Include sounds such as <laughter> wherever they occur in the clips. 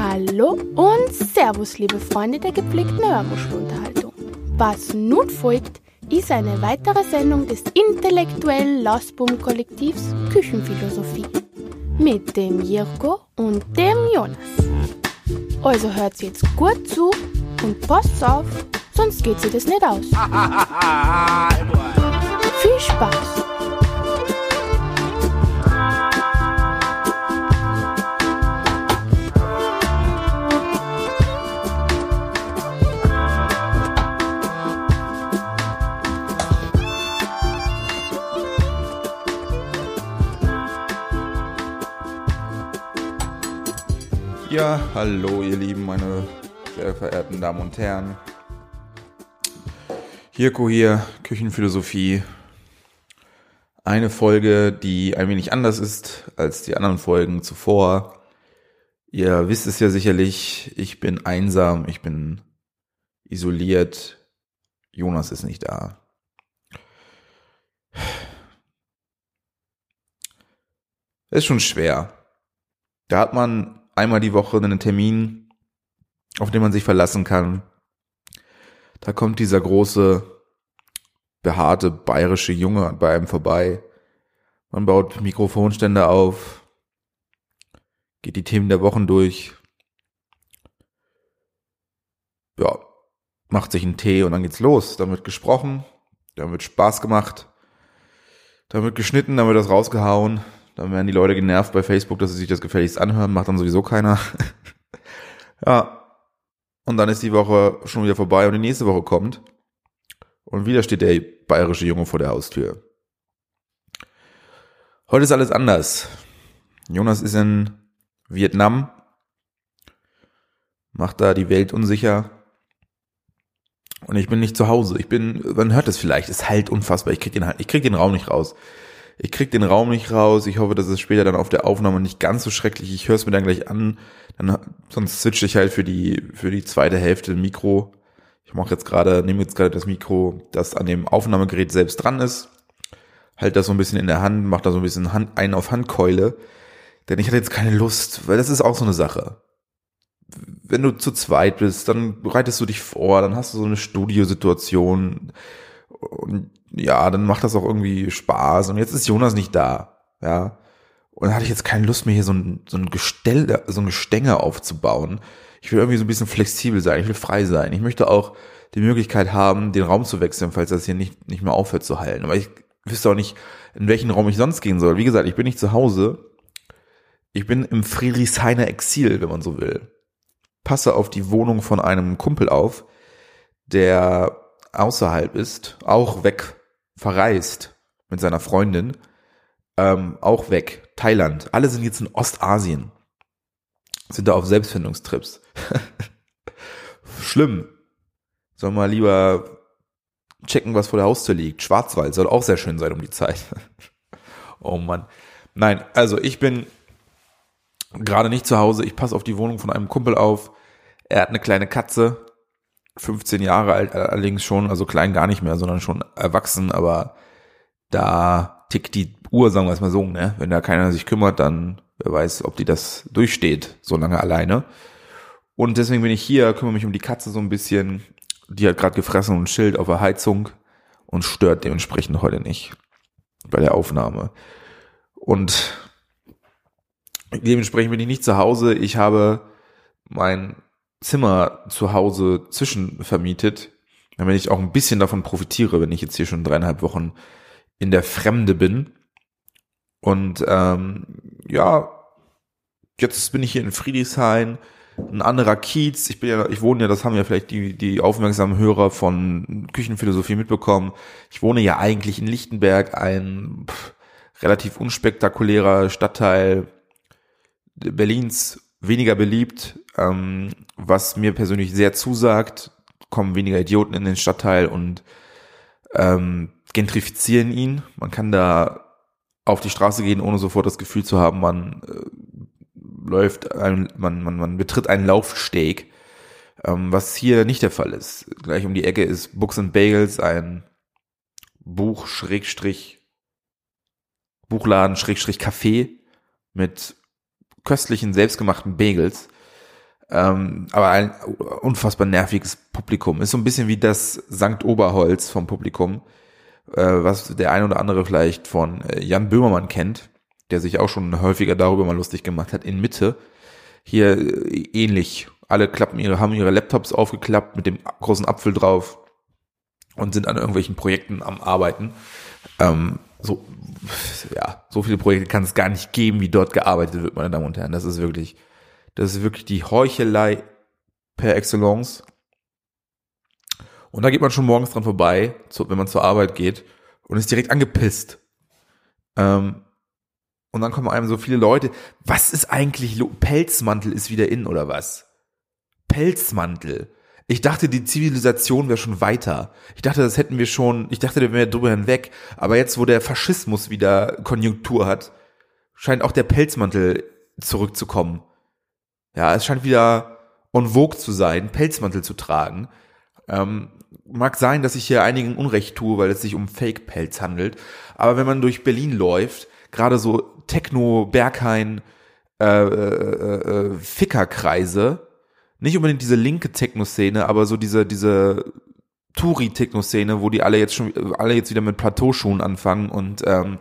Hallo und Servus, liebe Freunde der gepflegten Hörmuschelunterhaltung. Was nun folgt, ist eine weitere Sendung des intellektuellen Lastboom-Kollektivs Küchenphilosophie mit dem Jirko und dem Jonas. Also hört jetzt gut zu und passt auf, sonst geht sie das nicht aus. <laughs> Viel Spaß! Ja, hallo ihr Lieben, meine sehr verehrten Damen und Herren. Hirko hier, Küchenphilosophie. Eine Folge, die ein wenig anders ist als die anderen Folgen zuvor. Ihr wisst es ja sicherlich, ich bin einsam, ich bin isoliert. Jonas ist nicht da. Ist schon schwer. Da hat man einmal die Woche einen Termin, auf den man sich verlassen kann. Da kommt dieser große, behaarte bayerische Junge bei einem vorbei. Man baut Mikrofonstände auf, geht die Themen der Wochen durch. Ja, macht sich einen Tee und dann geht's los. Dann wird gesprochen, dann wird Spaß gemacht, dann wird geschnitten, dann wird das rausgehauen, dann werden die Leute genervt bei Facebook, dass sie sich das gefälligst anhören, macht dann sowieso keiner. <laughs> ja. Und dann ist die Woche schon wieder vorbei und die nächste Woche kommt. Und wieder steht der bayerische Junge vor der Haustür. Heute ist alles anders. Jonas ist in Vietnam, macht da die Welt unsicher. Und ich bin nicht zu Hause. Ich bin, man hört es vielleicht, ist halt unfassbar. Ich krieg den, ich krieg den Raum nicht raus. Ich krieg den Raum nicht raus. Ich hoffe, dass es später dann auf der Aufnahme nicht ganz so schrecklich. Ich höre es mir dann gleich an. Dann, sonst switche ich halt für die, für die zweite Hälfte ein Mikro. Ich mache jetzt gerade, nehme jetzt gerade das Mikro, das an dem Aufnahmegerät selbst dran ist. Halt das so ein bisschen in der Hand, mache da so ein bisschen Hand, einen auf Handkeule. Denn ich hatte jetzt keine Lust, weil das ist auch so eine Sache. Wenn du zu zweit bist, dann bereitest du dich vor, dann hast du so eine Studiosituation und ja, dann macht das auch irgendwie Spaß. Und jetzt ist Jonas nicht da, ja. Und dann hatte ich jetzt keine Lust mehr, hier so ein, so ein Gestell, so ein Gestänge aufzubauen. Ich will irgendwie so ein bisschen flexibel sein, ich will frei sein. Ich möchte auch die Möglichkeit haben, den Raum zu wechseln, falls das hier nicht, nicht mehr aufhört zu heilen. Aber ich wüsste auch nicht, in welchen Raum ich sonst gehen soll. Wie gesagt, ich bin nicht zu Hause. Ich bin im Friedrichshainer Exil, wenn man so will. Passe auf die Wohnung von einem Kumpel auf, der außerhalb ist, auch weg verreist mit seiner Freundin, ähm, auch weg, Thailand. Alle sind jetzt in Ostasien, sind da auf Selbstfindungstrips. <laughs> Schlimm. Soll mal lieber checken, was vor der Haustür liegt. Schwarzwald soll auch sehr schön sein um die Zeit. <laughs> oh Mann. Nein, also ich bin gerade nicht zu Hause. Ich passe auf die Wohnung von einem Kumpel auf. Er hat eine kleine Katze. 15 Jahre alt allerdings schon, also klein gar nicht mehr, sondern schon erwachsen, aber da tickt die Uhr, sagen wir es mal so, ne? Wenn da keiner sich kümmert, dann wer weiß, ob die das durchsteht, so lange alleine. Und deswegen bin ich hier, kümmere mich um die Katze so ein bisschen. Die hat gerade gefressen und Schild auf der Heizung und stört dementsprechend heute nicht bei der Aufnahme. Und dementsprechend bin ich nicht zu Hause. Ich habe mein Zimmer zu Hause zwischenvermietet, damit ich auch ein bisschen davon profitiere, wenn ich jetzt hier schon dreieinhalb Wochen in der Fremde bin. Und ähm, ja, jetzt bin ich hier in Friedrichshain, ein anderer Kiez. Ich bin ja, ich wohne ja, das haben ja vielleicht die, die aufmerksamen Hörer von Küchenphilosophie mitbekommen. Ich wohne ja eigentlich in Lichtenberg, ein pff, relativ unspektakulärer Stadtteil Berlins weniger beliebt, ähm, was mir persönlich sehr zusagt, kommen weniger Idioten in den Stadtteil und ähm, gentrifizieren ihn. Man kann da auf die Straße gehen, ohne sofort das Gefühl zu haben, man äh, läuft, ein, man, man, man betritt einen Laufsteg, ähm, was hier nicht der Fall ist. Gleich um die Ecke ist Books and Bagels, ein Buch, Schrägstrich, Buchladen, Schrägstrich Café mit köstlichen, selbstgemachten Bagels. Ähm, aber ein unfassbar nerviges Publikum. Ist so ein bisschen wie das Sankt Oberholz vom Publikum, äh, was der ein oder andere vielleicht von äh, Jan Böhmermann kennt, der sich auch schon häufiger darüber mal lustig gemacht hat, in Mitte. Hier äh, ähnlich. Alle klappen ihre, haben ihre Laptops aufgeklappt mit dem großen Apfel drauf und sind an irgendwelchen Projekten am Arbeiten. Ähm, so, ja, so viele Projekte kann es gar nicht geben, wie dort gearbeitet wird, meine Damen und Herren. Das ist wirklich, das ist wirklich die Heuchelei per Excellence. Und da geht man schon morgens dran vorbei, wenn man zur Arbeit geht und ist direkt angepisst. Ähm, und dann kommen einem so viele Leute. Was ist eigentlich, Pelzmantel ist wieder in oder was? Pelzmantel. Ich dachte, die Zivilisation wäre schon weiter. Ich dachte, das hätten wir schon, ich dachte, wir wären drüber hinweg. Aber jetzt, wo der Faschismus wieder Konjunktur hat, scheint auch der Pelzmantel zurückzukommen. Ja, es scheint wieder on vogue zu sein, Pelzmantel zu tragen. Ähm, mag sein, dass ich hier einigen Unrecht tue, weil es sich um Fake-Pelz handelt. Aber wenn man durch Berlin läuft, gerade so Techno, Berghain, äh, äh, äh, Fickerkreise, nicht unbedingt diese linke Techno-Szene, aber so diese, diese Touri-Techno-Szene, wo die alle jetzt schon, alle jetzt wieder mit Plateauschuhen anfangen und ähm,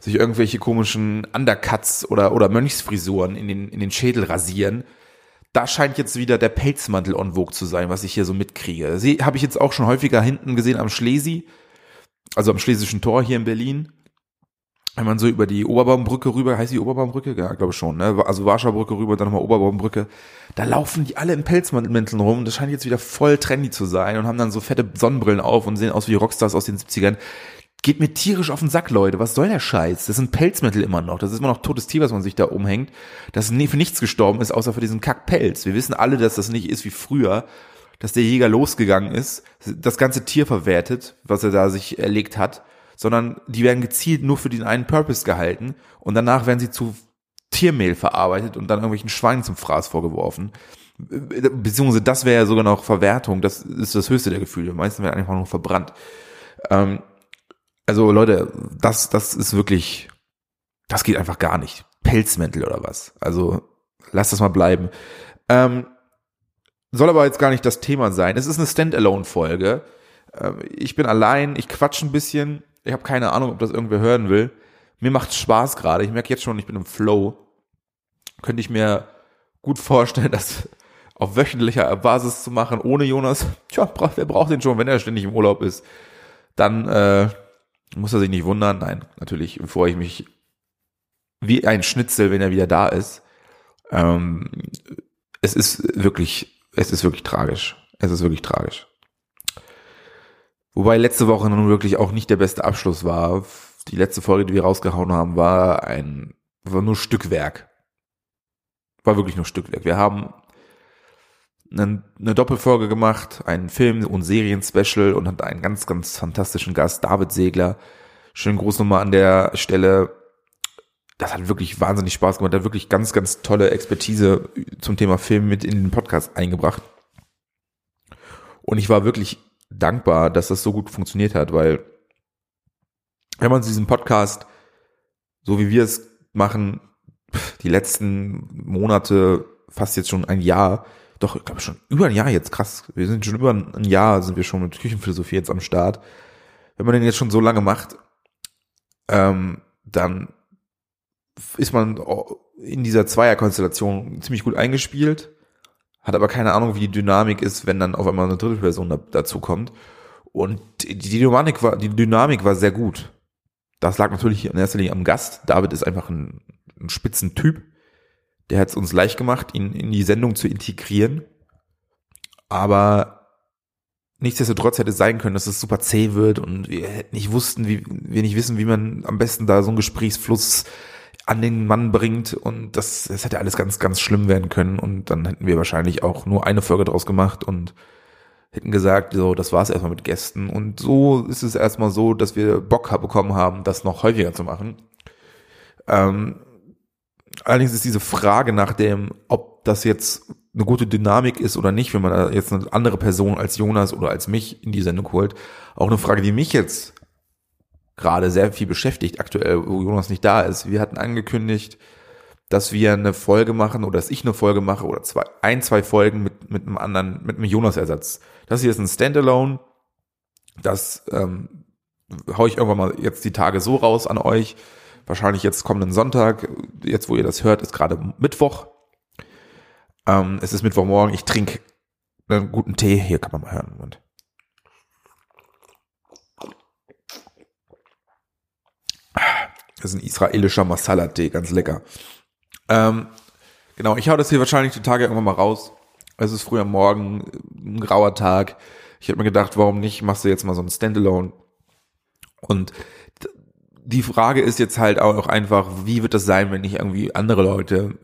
sich irgendwelche komischen Undercuts oder, oder Mönchsfrisuren in den, in den Schädel rasieren. Da scheint jetzt wieder der Pelzmantel on vogue zu sein, was ich hier so mitkriege. Sie habe ich jetzt auch schon häufiger hinten gesehen am Schlesi, also am Schlesischen Tor hier in Berlin wenn man so über die Oberbaumbrücke rüber, heißt die Oberbaumbrücke? Ja, glaube schon, ne? Also Warschauer Brücke rüber, dann nochmal Oberbaumbrücke. Da laufen die alle in Pelzmänteln rum. Das scheint jetzt wieder voll trendy zu sein und haben dann so fette Sonnenbrillen auf und sehen aus wie Rockstars aus den 70ern. Geht mir tierisch auf den Sack, Leute. Was soll der Scheiß? Das sind Pelzmäntel immer noch. Das ist immer noch totes Tier, was man sich da umhängt. Das für nichts gestorben ist, außer für diesen Kackpelz. Wir wissen alle, dass das nicht ist wie früher, dass der Jäger losgegangen ist, das ganze Tier verwertet, was er da sich erlegt hat sondern die werden gezielt nur für den einen Purpose gehalten und danach werden sie zu Tiermehl verarbeitet und dann irgendwelchen Schweinen zum Fraß vorgeworfen. Beziehungsweise das wäre ja sogar noch Verwertung, das ist das höchste der Gefühle. Die meisten werden einfach nur verbrannt. Ähm, also Leute, das, das ist wirklich, das geht einfach gar nicht. Pelzmäntel oder was. Also lasst das mal bleiben. Ähm, soll aber jetzt gar nicht das Thema sein. Es ist eine Standalone-Folge. Ähm, ich bin allein, ich quatsch ein bisschen. Ich habe keine Ahnung, ob das irgendwer hören will. Mir macht Spaß gerade. Ich merke jetzt schon, ich bin im Flow. Könnte ich mir gut vorstellen, das auf wöchentlicher Basis zu machen, ohne Jonas. Tja, wer braucht den schon, wenn er ständig im Urlaub ist? Dann äh, muss er sich nicht wundern. Nein, natürlich freue ich mich wie ein Schnitzel, wenn er wieder da ist. Ähm, es ist wirklich, es ist wirklich tragisch. Es ist wirklich tragisch. Wobei letzte Woche nun wirklich auch nicht der beste Abschluss war. Die letzte Folge, die wir rausgehauen haben, war ein, war nur Stückwerk. War wirklich nur Stückwerk. Wir haben eine, Doppelfolge gemacht, einen Film- und Serien-Special und hat einen ganz, ganz fantastischen Gast, David Segler. Schön groß nochmal an der Stelle. Das hat wirklich wahnsinnig Spaß gemacht. Er hat wirklich ganz, ganz tolle Expertise zum Thema Film mit in den Podcast eingebracht. Und ich war wirklich dankbar, dass das so gut funktioniert hat, weil wenn man diesen Podcast, so wie wir es machen, die letzten Monate, fast jetzt schon ein Jahr, doch, ich glaube schon über ein Jahr jetzt, krass, wir sind schon über ein Jahr, sind wir schon mit Küchenphilosophie jetzt am Start. Wenn man den jetzt schon so lange macht, ähm, dann ist man in dieser Zweierkonstellation ziemlich gut eingespielt hat aber keine Ahnung, wie die Dynamik ist, wenn dann auf einmal eine dritte Person da, dazu kommt. Und die Dynamik war, die Dynamik war sehr gut. Das lag natürlich in erster Linie am Gast. David ist einfach ein, ein spitzen. Der hat es uns leicht gemacht, ihn in die Sendung zu integrieren. Aber nichtsdestotrotz hätte es sein können, dass es super zäh wird und wir nicht wussten, wie, wir nicht wissen, wie man am besten da so einen Gesprächsfluss an den Mann bringt und das, das hätte alles ganz, ganz schlimm werden können und dann hätten wir wahrscheinlich auch nur eine Folge draus gemacht und hätten gesagt, so, das war's erstmal mit Gästen und so ist es erstmal so, dass wir Bock bekommen haben, das noch häufiger zu machen. Ähm, allerdings ist diese Frage nach dem, ob das jetzt eine gute Dynamik ist oder nicht, wenn man da jetzt eine andere Person als Jonas oder als mich in die Sendung holt, auch eine Frage, die mich jetzt gerade sehr viel beschäftigt aktuell, wo Jonas nicht da ist. Wir hatten angekündigt, dass wir eine Folge machen oder dass ich eine Folge mache oder zwei, ein, zwei Folgen mit, mit einem anderen, mit einem Jonas-Ersatz. Das hier ist ein Standalone. Das ähm, hau ich irgendwann mal jetzt die Tage so raus an euch. Wahrscheinlich jetzt kommenden Sonntag. Jetzt, wo ihr das hört, ist gerade Mittwoch. Ähm, es ist Mittwochmorgen. Ich trinke einen guten Tee. Hier kann man mal hören. Und das ist ein israelischer Masala-Tee, ganz lecker. Ähm, genau, ich hau das hier wahrscheinlich die Tage irgendwann mal raus. Es ist früh am Morgen, ein grauer Tag. Ich habe mir gedacht, warum nicht, machst du jetzt mal so ein Standalone. Und die Frage ist jetzt halt auch einfach, wie wird das sein, wenn ich irgendwie andere Leute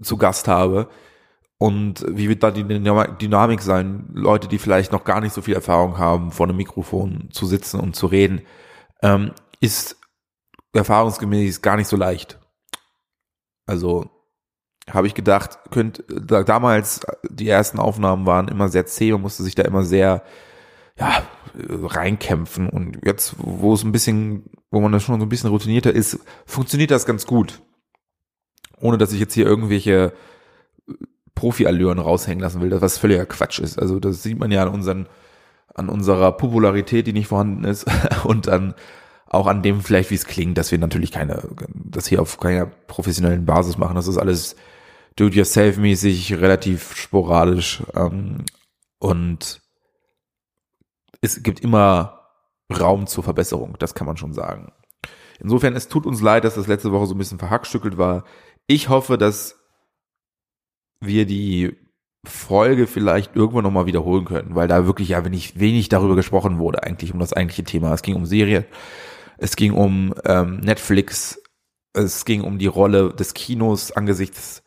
zu Gast habe? Und wie wird da die Dynamik sein, Leute, die vielleicht noch gar nicht so viel Erfahrung haben, vor einem Mikrofon zu sitzen und zu reden, ähm, ist erfahrungsgemäß gar nicht so leicht. Also habe ich gedacht, könnt da, damals die ersten Aufnahmen waren immer sehr zäh und musste sich da immer sehr ja reinkämpfen und jetzt wo es ein bisschen wo man das schon so ein bisschen routinierter ist, funktioniert das ganz gut. Ohne dass ich jetzt hier irgendwelche Profi-Allüren raushängen lassen will, was völliger Quatsch ist. Also das sieht man ja an unseren an unserer Popularität, die nicht vorhanden ist <laughs> und an auch an dem vielleicht, wie es klingt, dass wir natürlich keine, das hier auf keiner professionellen Basis machen. Das ist alles do-it-yourself-mäßig, relativ sporadisch ähm, und es gibt immer Raum zur Verbesserung, das kann man schon sagen. Insofern, es tut uns leid, dass das letzte Woche so ein bisschen verhackstückelt war. Ich hoffe, dass wir die Folge vielleicht irgendwann nochmal wiederholen können, weil da wirklich ja wenig, wenig darüber gesprochen wurde, eigentlich um das eigentliche Thema. Es ging um Serie, es ging um ähm, Netflix, es ging um die Rolle des Kinos angesichts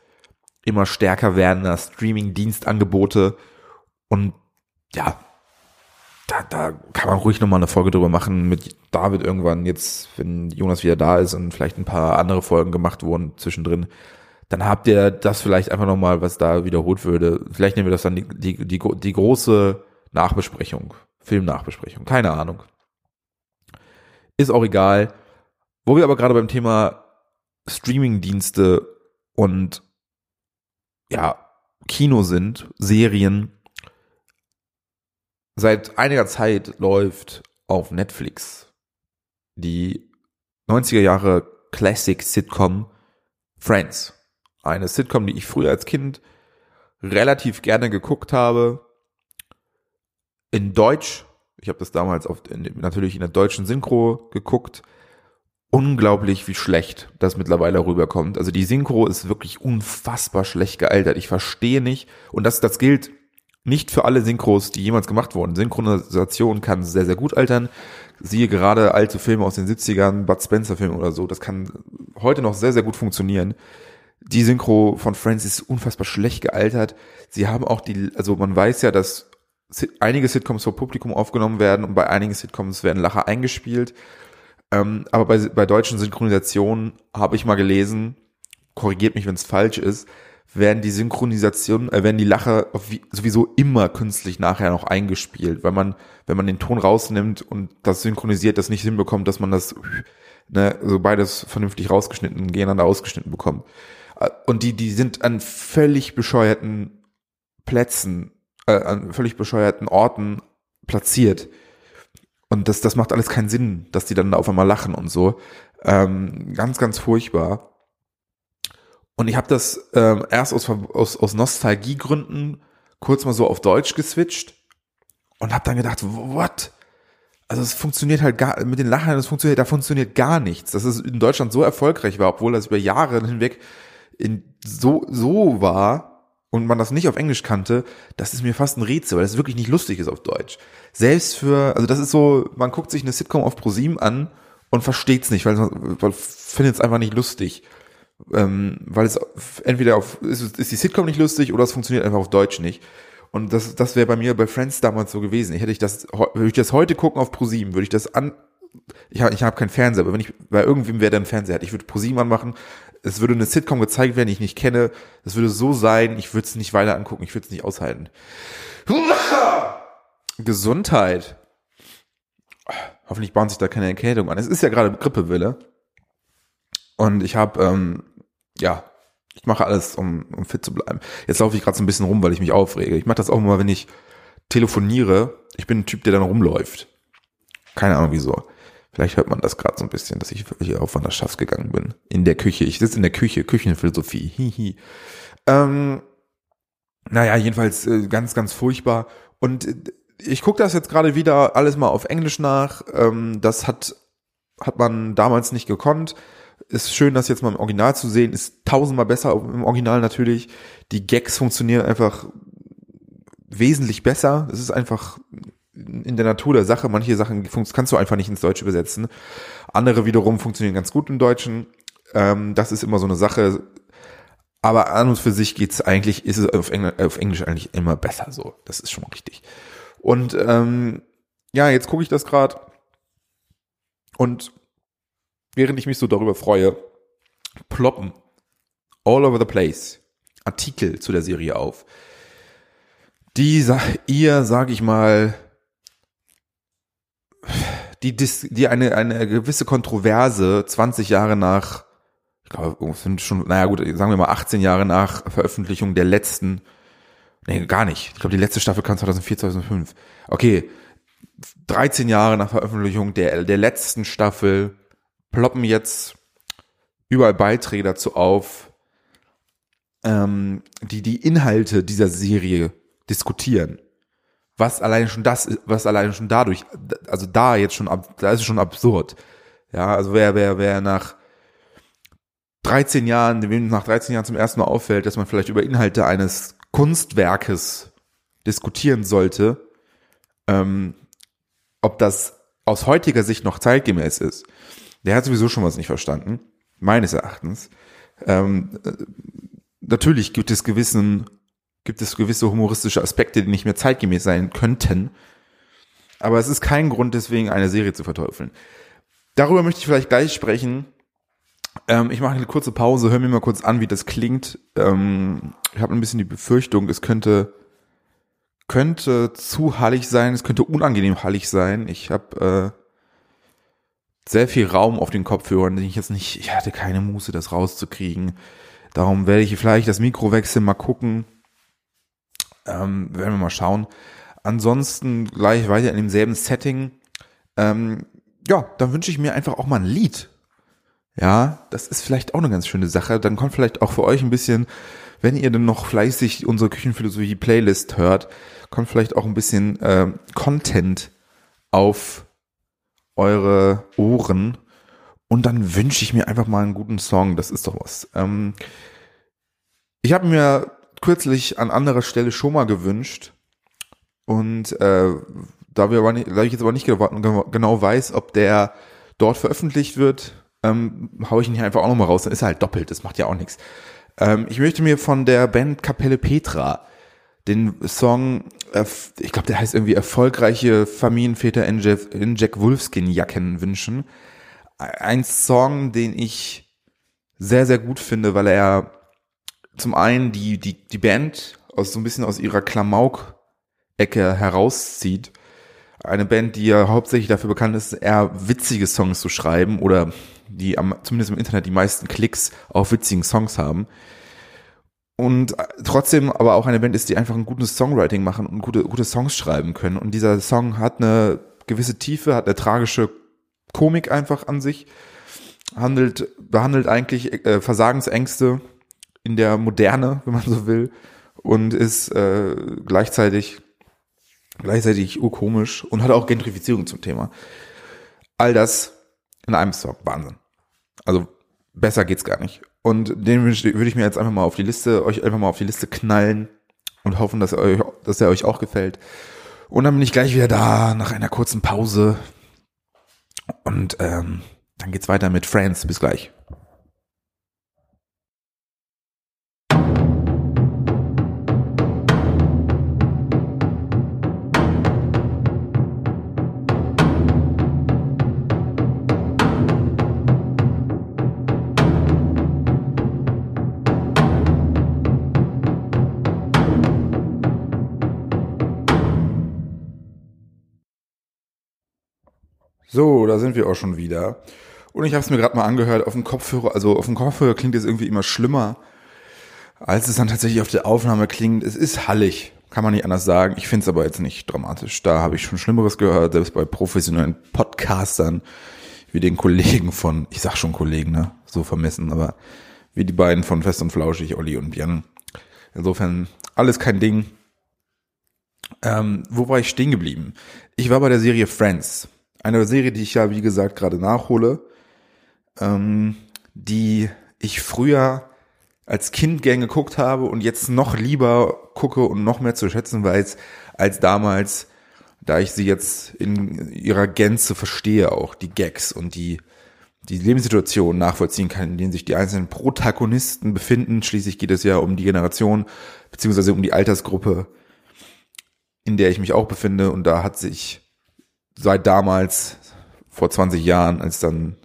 immer stärker werdender Streaming-Dienstangebote und ja, da, da kann man ruhig nochmal eine Folge drüber machen mit David irgendwann jetzt, wenn Jonas wieder da ist und vielleicht ein paar andere Folgen gemacht wurden zwischendrin, dann habt ihr das vielleicht einfach nochmal, was da wiederholt würde. Vielleicht nehmen wir das dann die, die, die, die große Nachbesprechung, Filmnachbesprechung, keine Ahnung. Ist auch egal. Wo wir aber gerade beim Thema Streaming-Dienste und ja, Kino sind, Serien. Seit einiger Zeit läuft auf Netflix die 90er Jahre Classic Sitcom Friends. Eine Sitcom, die ich früher als Kind relativ gerne geguckt habe. In Deutsch ich habe das damals auf, in, natürlich in der deutschen Synchro geguckt. Unglaublich, wie schlecht das mittlerweile rüberkommt. Also die Synchro ist wirklich unfassbar schlecht gealtert. Ich verstehe nicht. Und das, das gilt nicht für alle Synchros, die jemals gemacht wurden. Synchronisation kann sehr, sehr gut altern. Siehe gerade alte Filme aus den 70ern, Bud Spencer Filme oder so. Das kann heute noch sehr, sehr gut funktionieren. Die Synchro von Friends ist unfassbar schlecht gealtert. Sie haben auch die, also man weiß ja, dass einige Sitcoms vor Publikum aufgenommen werden und bei einigen Sitcoms werden Lacher eingespielt. Ähm, aber bei, bei deutschen Synchronisationen habe ich mal gelesen, korrigiert mich, wenn es falsch ist, werden die Synchronisationen, äh, werden die Lacher sowieso immer künstlich nachher noch eingespielt, weil man, wenn man den Ton rausnimmt und das synchronisiert, das nicht hinbekommt, dass man das, ne, so beides vernünftig rausgeschnitten, gegeneinander ausgeschnitten bekommt. Äh, und die, die sind an völlig bescheuerten Plätzen äh, an völlig bescheuerten Orten platziert. Und das, das macht alles keinen Sinn, dass die dann auf einmal lachen und so. Ähm, ganz, ganz furchtbar. Und ich habe das ähm, erst aus, aus, aus Nostalgiegründen kurz mal so auf Deutsch geswitcht und habe dann gedacht, what? Also es funktioniert halt gar, mit den Lachern, das funktioniert, da funktioniert gar nichts. Dass es in Deutschland so erfolgreich war, obwohl das über Jahre hinweg in so, so war, und man das nicht auf Englisch kannte, das ist mir fast ein Rätsel, weil das wirklich nicht lustig ist auf Deutsch. Selbst für, also das ist so, man guckt sich eine Sitcom auf ProSieben an und versteht's nicht, weil man findet es einfach nicht lustig. Ähm, weil es entweder auf, ist, ist die Sitcom nicht lustig oder es funktioniert einfach auf Deutsch nicht. Und das, das wäre bei mir bei Friends damals so gewesen. Ich hätte ich das, würde ich das heute gucken auf ProSieben, würde ich das an, ich habe ich hab keinen Fernseher, aber wenn ich bei irgendwem wäre, der einen Fernseher hat, ich würde ProSieben anmachen, es würde eine Sitcom gezeigt werden, die ich nicht kenne, es würde so sein, ich würde es nicht weiter angucken, ich würde es nicht aushalten. <laughs> Gesundheit. Hoffentlich bahnt sich da keine Erkältung an. Es ist ja gerade Grippewille. Und ich habe, ähm, ja, Ich mache alles, um, um fit zu bleiben. Jetzt laufe ich gerade so ein bisschen rum, weil ich mich aufrege. Ich mache das auch immer, wenn ich telefoniere. Ich bin ein Typ, der dann rumläuft. Keine Ahnung wieso. Vielleicht hört man das gerade so ein bisschen, dass ich hier auf Wanderschaft gegangen bin. In der Küche. Ich sitze in der Küche. Küchenphilosophie. Hihi. Ähm, naja, jedenfalls äh, ganz, ganz furchtbar. Und äh, ich gucke das jetzt gerade wieder alles mal auf Englisch nach. Ähm, das hat, hat man damals nicht gekonnt. Ist schön, das jetzt mal im Original zu sehen. Ist tausendmal besser im Original natürlich. Die Gags funktionieren einfach wesentlich besser. Es ist einfach in der Natur der Sache. Manche Sachen kannst du einfach nicht ins Deutsche übersetzen. Andere wiederum funktionieren ganz gut im Deutschen. Ähm, das ist immer so eine Sache. Aber an und für sich geht's eigentlich, ist es auf Englisch, auf Englisch eigentlich immer besser so. Das ist schon richtig. Und ähm, ja, jetzt gucke ich das gerade. Und während ich mich so darüber freue, ploppen all over the place Artikel zu der Serie auf, die ihr, sage ich mal, die, die eine, eine gewisse Kontroverse 20 Jahre nach, ich glaube, sind schon, naja gut, sagen wir mal 18 Jahre nach Veröffentlichung der letzten, nee, gar nicht. Ich glaube, die letzte Staffel kam 2004, 2005. Okay, 13 Jahre nach Veröffentlichung der, der letzten Staffel ploppen jetzt überall Beiträge dazu auf, ähm, die die Inhalte dieser Serie diskutieren. Was alleine schon das, was alleine schon dadurch, also da jetzt schon, da ist es schon absurd. Ja, also wer, wer, wer nach 13 Jahren, dem nach 13 Jahren zum ersten Mal auffällt, dass man vielleicht über Inhalte eines Kunstwerkes diskutieren sollte, ähm, ob das aus heutiger Sicht noch zeitgemäß ist, der hat sowieso schon was nicht verstanden, meines Erachtens. Ähm, äh, natürlich gibt es gewissen, gibt es gewisse humoristische Aspekte, die nicht mehr zeitgemäß sein könnten. Aber es ist kein Grund, deswegen eine Serie zu verteufeln. Darüber möchte ich vielleicht gleich sprechen. Ähm, ich mache eine kurze Pause, hör mir mal kurz an, wie das klingt. Ähm, ich habe ein bisschen die Befürchtung, es könnte könnte zu hallig sein, es könnte unangenehm hallig sein. Ich habe äh, sehr viel Raum auf den Kopfhörern, den ich jetzt nicht, ich hatte keine Muße, das rauszukriegen. Darum werde ich vielleicht das Mikro wechseln, mal gucken. Ähm, werden wir mal schauen. Ansonsten gleich weiter in demselben Setting. Ähm, ja, dann wünsche ich mir einfach auch mal ein Lied. Ja, das ist vielleicht auch eine ganz schöne Sache. Dann kommt vielleicht auch für euch ein bisschen, wenn ihr dann noch fleißig unsere Küchenphilosophie-Playlist hört, kommt vielleicht auch ein bisschen äh, Content auf eure Ohren. Und dann wünsche ich mir einfach mal einen guten Song. Das ist doch was. Ähm, ich habe mir kürzlich an anderer Stelle schon mal gewünscht. Und äh, da, wir aber nicht, da ich jetzt aber nicht genau weiß, ob der dort veröffentlicht wird, ähm, hau ich ihn hier einfach auch nochmal raus. Dann ist er halt doppelt. Das macht ja auch nichts. Ähm, ich möchte mir von der Band Kapelle Petra den Song, ich glaube, der heißt irgendwie erfolgreiche Familienväter in Jack, in Jack Wolfskin Jacken wünschen. Ein Song, den ich sehr, sehr gut finde, weil er zum einen die, die, die Band aus so ein bisschen aus ihrer Klamauk-Ecke herauszieht. Eine Band, die ja hauptsächlich dafür bekannt ist, eher witzige Songs zu schreiben oder die am, zumindest im Internet die meisten Klicks auf witzigen Songs haben und trotzdem aber auch eine Band ist, die einfach ein gutes Songwriting machen und gute, gute Songs schreiben können. Und dieser Song hat eine gewisse Tiefe, hat eine tragische Komik einfach an sich, handelt, behandelt eigentlich äh, Versagensängste in der Moderne, wenn man so will, und ist äh, gleichzeitig gleichzeitig urkomisch und hat auch Gentrifizierung zum Thema. All das in einem Song, Wahnsinn. Also besser geht's gar nicht. Und den würde ich mir jetzt einfach mal auf die Liste, euch einfach mal auf die Liste knallen und hoffen, dass er euch, dass er euch auch gefällt. Und dann bin ich gleich wieder da nach einer kurzen Pause. Und ähm, dann geht's weiter mit Friends. Bis gleich. So, da sind wir auch schon wieder. Und ich habe es mir gerade mal angehört auf dem Kopfhörer. Also auf dem Kopfhörer klingt es irgendwie immer schlimmer. Als es dann tatsächlich auf der Aufnahme klingt, es ist hallig, kann man nicht anders sagen. Ich finde es aber jetzt nicht dramatisch. Da habe ich schon Schlimmeres gehört, selbst bei professionellen Podcastern, wie den Kollegen von, ich sag schon Kollegen, ne, so vermessen, aber wie die beiden von Fest und Flauschig, Olli und Björn. Insofern alles kein Ding. Ähm, wo war ich stehen geblieben? Ich war bei der Serie Friends. Eine Serie, die ich ja, wie gesagt, gerade nachhole, ähm, die ich früher als Kind gern geguckt habe und jetzt noch lieber gucke und noch mehr zu schätzen weiß als damals, da ich sie jetzt in ihrer Gänze verstehe, auch die Gags und die, die Lebenssituation nachvollziehen kann, in denen sich die einzelnen Protagonisten befinden. Schließlich geht es ja um die Generation, beziehungsweise um die Altersgruppe, in der ich mich auch befinde. Und da hat sich seit damals, vor 20 Jahren, als dann,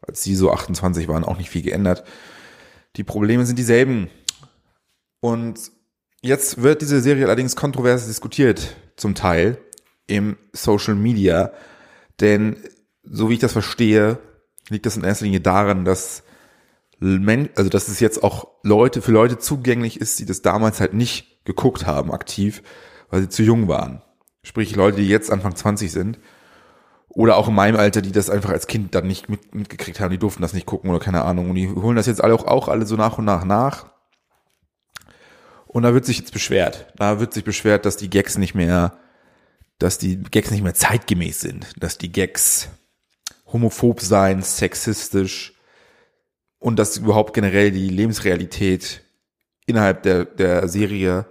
als sie so 28 waren, auch nicht viel geändert. Die Probleme sind dieselben. Und jetzt wird diese Serie allerdings kontrovers diskutiert, zum Teil im Social Media. Denn, so wie ich das verstehe, liegt das in erster Linie daran, dass also dass es jetzt auch Leute für Leute zugänglich ist, die das damals halt nicht geguckt haben aktiv, weil sie zu jung waren. Sprich Leute, die jetzt Anfang 20 sind oder auch in meinem Alter, die das einfach als Kind dann nicht mit, mitgekriegt haben, die durften das nicht gucken oder keine Ahnung und die holen das jetzt alle auch, auch alle so nach und nach nach. Und da wird sich jetzt beschwert. Da wird sich beschwert, dass die Gags nicht mehr, dass die Gags nicht mehr zeitgemäß sind, dass die Gags homophob sein, sexistisch, und dass überhaupt generell die Lebensrealität innerhalb der, der Serie,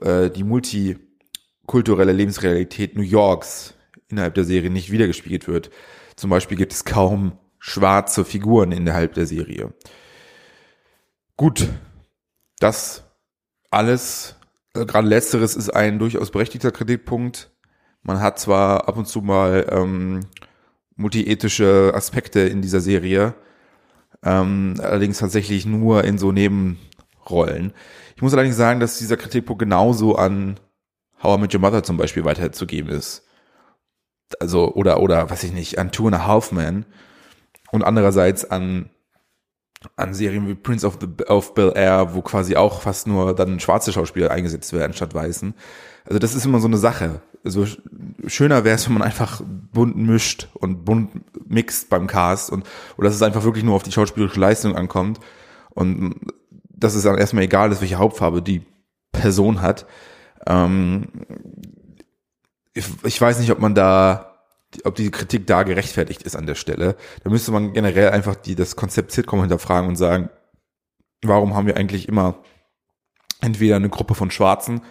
äh, die multikulturelle Lebensrealität New Yorks innerhalb der Serie nicht wiedergespiegelt wird. Zum Beispiel gibt es kaum schwarze Figuren innerhalb der Serie. Gut, das alles, äh, gerade letzteres ist ein durchaus berechtigter Kritikpunkt. Man hat zwar ab und zu mal ähm, multiethische Aspekte in dieser Serie, ähm, allerdings tatsächlich nur in so Nebenrollen. Ich muss allerdings sagen, dass dieser Kritikpunkt genauso an How I Met Your Mother zum Beispiel weiterzugeben ist. Also, oder, oder, was ich nicht, an Two and a Half Men und andererseits an, an Serien wie Prince of, the, of Bel Air, wo quasi auch fast nur dann schwarze Schauspieler eingesetzt werden statt weißen. Also das ist immer so eine Sache. Also schöner wäre es, wenn man einfach bunt mischt und bunt mixt beim Cast und oder dass es einfach wirklich nur auf die schauspielerische Leistung ankommt und dass es dann erstmal egal ist, welche Hauptfarbe die Person hat. Ähm, ich, weiß nicht, ob man da ob die Kritik da gerechtfertigt ist an der Stelle. Da müsste man generell einfach die, das Konzept Sitcom hinterfragen und sagen, warum haben wir eigentlich immer entweder eine Gruppe von Schwarzen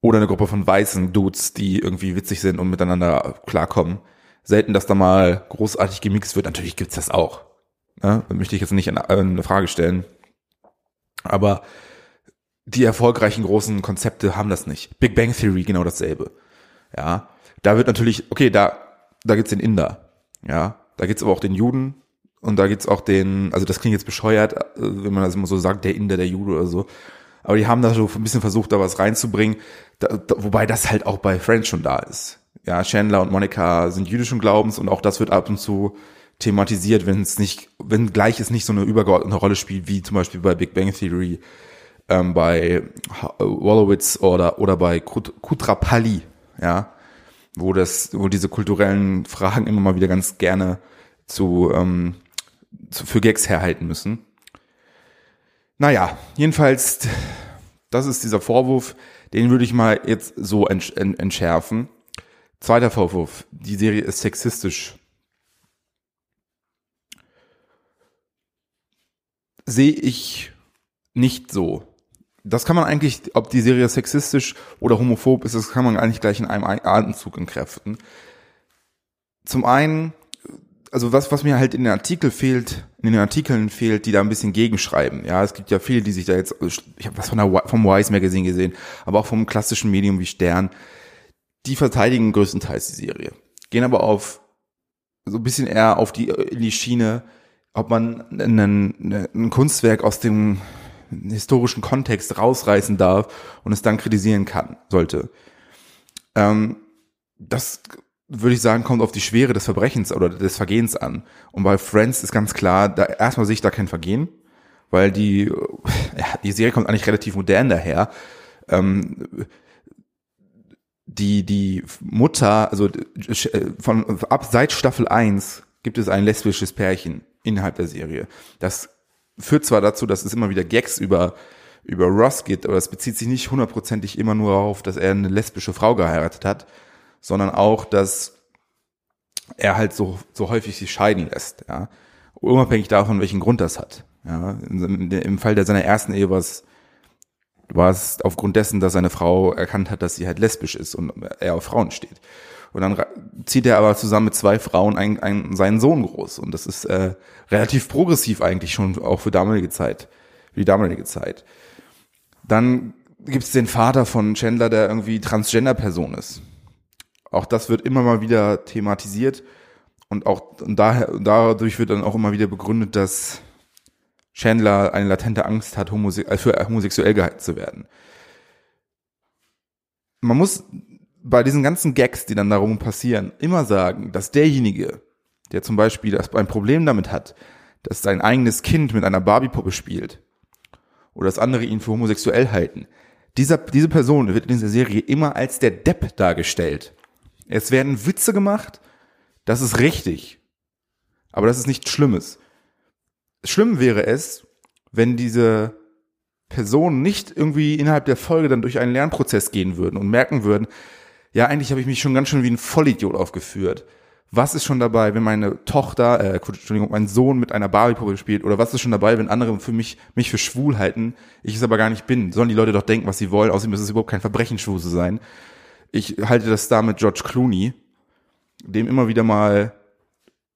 oder eine Gruppe von weißen Dudes, die irgendwie witzig sind und miteinander klarkommen. Selten, dass da mal großartig gemixt wird. Natürlich gibt's das auch. Ja, da möchte ich jetzt nicht in, eine Frage stellen. Aber die erfolgreichen großen Konzepte haben das nicht. Big Bang Theory genau dasselbe. Ja, da wird natürlich, okay, da, da gibt's den Inder. Ja, da gibt's aber auch den Juden und da gibt's auch den, also das klingt jetzt bescheuert, äh, wenn man das immer so sagt, der Inder, der Jude oder so. Aber die haben da so ein bisschen versucht, da was reinzubringen, da, da, wobei das halt auch bei Friends schon da ist. Ja, Chandler und Monica sind jüdischen Glaubens und auch das wird ab und zu thematisiert, wenn es nicht, wenn gleich es nicht so eine übergeordnete Rolle spielt, wie zum Beispiel bei Big Bang Theory, ähm, bei Wolowitz oder, oder bei Kutrapalli, ja, wo das, wo diese kulturellen Fragen immer mal wieder ganz gerne zu, ähm, zu für Gags herhalten müssen. Naja, jedenfalls, das ist dieser Vorwurf, den würde ich mal jetzt so entschärfen. Zweiter Vorwurf, die Serie ist sexistisch. Sehe ich nicht so. Das kann man eigentlich, ob die Serie sexistisch oder homophob ist, das kann man eigentlich gleich in einem Atemzug entkräften. Zum einen also was, was mir halt in den Artikel fehlt, in den Artikeln fehlt, die da ein bisschen gegenschreiben. Ja, es gibt ja viele, die sich da jetzt, ich habe was von der, vom Wise Magazine gesehen, aber auch vom klassischen Medium wie Stern, die verteidigen größtenteils die Serie. Gehen aber auf, so ein bisschen eher auf die, in die Schiene, ob man ein Kunstwerk aus dem historischen Kontext rausreißen darf und es dann kritisieren kann, sollte. Ähm, das würde ich sagen, kommt auf die Schwere des Verbrechens oder des Vergehens an. Und bei Friends ist ganz klar, da erstmal sehe ich da kein Vergehen, weil die <laughs> ja, die Serie kommt eigentlich relativ modern daher. Ähm, die, die Mutter, also äh, von ab seit Staffel 1 gibt es ein lesbisches Pärchen innerhalb der Serie. Das führt zwar dazu, dass es immer wieder Gags über über Ross geht, aber es bezieht sich nicht hundertprozentig immer nur darauf, dass er eine lesbische Frau geheiratet hat, sondern auch, dass er halt so, so häufig sich scheiden lässt, ja. Unabhängig davon, welchen Grund das hat. Ja. Im Fall der seiner ersten Ehe war es, war es aufgrund dessen, dass seine Frau erkannt hat, dass sie halt lesbisch ist und er auf Frauen steht. Und dann zieht er aber zusammen mit zwei Frauen einen, einen, seinen Sohn groß. Und das ist äh, relativ progressiv eigentlich schon auch für damalige Zeit, für die damalige Zeit. Dann gibt es den Vater von Chandler, der irgendwie Transgender-Person ist. Auch das wird immer mal wieder thematisiert und auch und daher, dadurch wird dann auch immer wieder begründet, dass Chandler eine latente Angst hat, homose äh, für homosexuell gehalten zu werden. Man muss bei diesen ganzen Gags, die dann darum passieren, immer sagen, dass derjenige, der zum Beispiel ein Problem damit hat, dass sein eigenes Kind mit einer Barbie-Puppe spielt, oder dass andere ihn für homosexuell halten. Dieser, diese Person wird in dieser Serie immer als der Depp dargestellt. Es werden Witze gemacht, das ist richtig. Aber das ist nichts Schlimmes. Schlimm wäre es, wenn diese Personen nicht irgendwie innerhalb der Folge dann durch einen Lernprozess gehen würden und merken würden, ja, eigentlich habe ich mich schon ganz schön wie ein Vollidiot aufgeführt was ist schon dabei, wenn meine Tochter, äh, Entschuldigung, mein Sohn mit einer Barbie-Puppe spielt oder was ist schon dabei, wenn andere für mich, mich für schwul halten, ich es aber gar nicht bin. Sollen die Leute doch denken, was sie wollen, außerdem ist es überhaupt kein Verbrechen, schwul zu sein. Ich halte das da mit George Clooney, dem immer wieder mal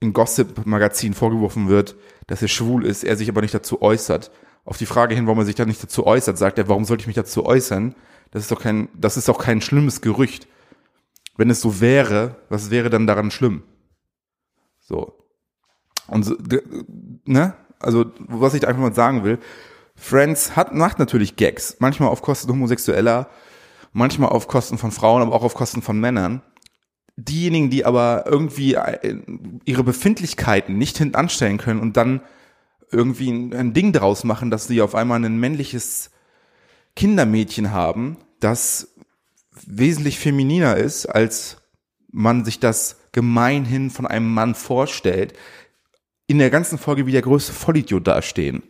in Gossip-Magazin vorgeworfen wird, dass er schwul ist, er sich aber nicht dazu äußert. Auf die Frage hin, warum er sich da nicht dazu äußert, sagt er, warum sollte ich mich dazu äußern? Das ist doch kein, das ist doch kein schlimmes Gerücht wenn es so wäre, was wäre dann daran schlimm? So. Und so, ne? Also, was ich einfach mal sagen will, Friends hat, macht natürlich Gags, manchmal auf Kosten Homosexueller, manchmal auf Kosten von Frauen, aber auch auf Kosten von Männern. Diejenigen, die aber irgendwie äh, ihre Befindlichkeiten nicht hintanstellen können und dann irgendwie ein, ein Ding draus machen, dass sie auf einmal ein männliches Kindermädchen haben, das wesentlich femininer ist, als man sich das gemeinhin von einem Mann vorstellt, in der ganzen Folge wie der größte Vollidiot dastehen.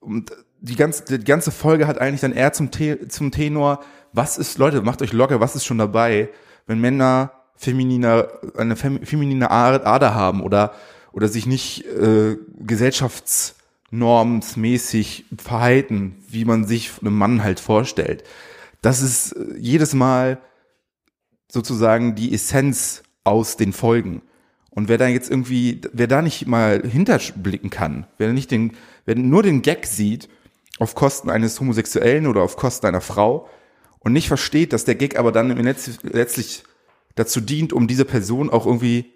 Und die ganze, die ganze Folge hat eigentlich dann eher zum, Te zum Tenor, was ist, Leute, macht euch locker, was ist schon dabei, wenn Männer femininer, eine feminine Ader haben oder, oder sich nicht äh, gesellschaftsnormsmäßig verhalten, wie man sich einem Mann halt vorstellt das ist äh, jedes Mal sozusagen die Essenz aus den Folgen. Und wer da jetzt irgendwie, wer da nicht mal hinterblicken kann, wer nicht den, wer nur den Gag sieht, auf Kosten eines Homosexuellen oder auf Kosten einer Frau und nicht versteht, dass der Gag aber dann letztlich dazu dient, um diese Person auch irgendwie,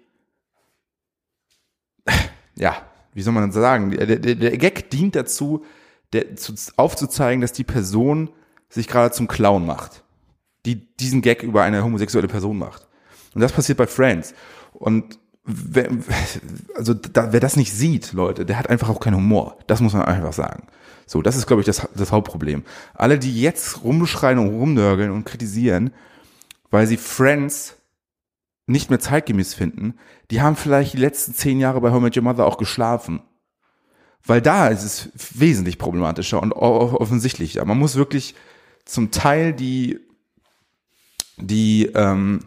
ja, wie soll man das sagen? Der, der, der Gag dient dazu, der, zu, aufzuzeigen, dass die Person sich gerade zum Clown macht. Die diesen Gag über eine homosexuelle Person macht. Und das passiert bei Friends. Und wer, also da, wer das nicht sieht, Leute, der hat einfach auch keinen Humor. Das muss man einfach sagen. So, das ist, glaube ich, das, das Hauptproblem. Alle, die jetzt rumschreien und rumnörgeln und kritisieren, weil sie Friends nicht mehr zeitgemäß finden, die haben vielleicht die letzten zehn Jahre bei Home Met Your Mother auch geschlafen. Weil da ist es wesentlich problematischer und offensichtlicher. Man muss wirklich zum Teil die, die ähm,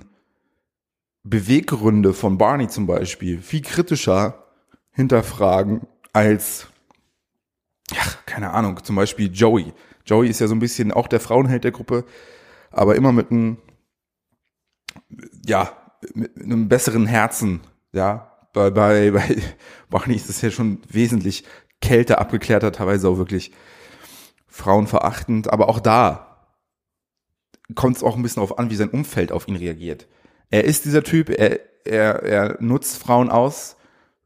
Beweggründe von Barney zum Beispiel viel kritischer hinterfragen als, ja, keine Ahnung, zum Beispiel Joey. Joey ist ja so ein bisschen auch der Frauenheld der Gruppe, aber immer mit einem, ja, mit einem besseren Herzen, ja. Bei, bei, <laughs> bei Barney ist es ja schon wesentlich kälter, abgeklärter, teilweise auch wirklich frauenverachtend, aber auch da kommt es auch ein bisschen darauf an, wie sein Umfeld auf ihn reagiert. Er ist dieser Typ, er, er, er nutzt Frauen aus,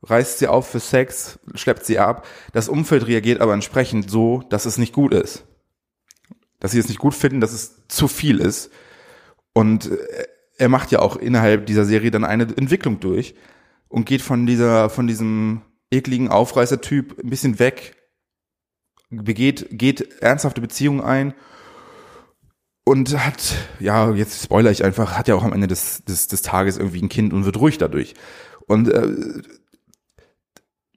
reißt sie auf für Sex, schleppt sie ab. Das Umfeld reagiert aber entsprechend so, dass es nicht gut ist. Dass sie es nicht gut finden, dass es zu viel ist. Und äh, er macht ja auch innerhalb dieser Serie dann eine Entwicklung durch und geht von dieser, von diesem ekligen Aufreißertyp ein bisschen weg begeht, geht ernsthafte Beziehungen ein und hat, ja, jetzt spoiler ich einfach, hat ja auch am Ende des, des, des Tages irgendwie ein Kind und wird ruhig dadurch. Und äh,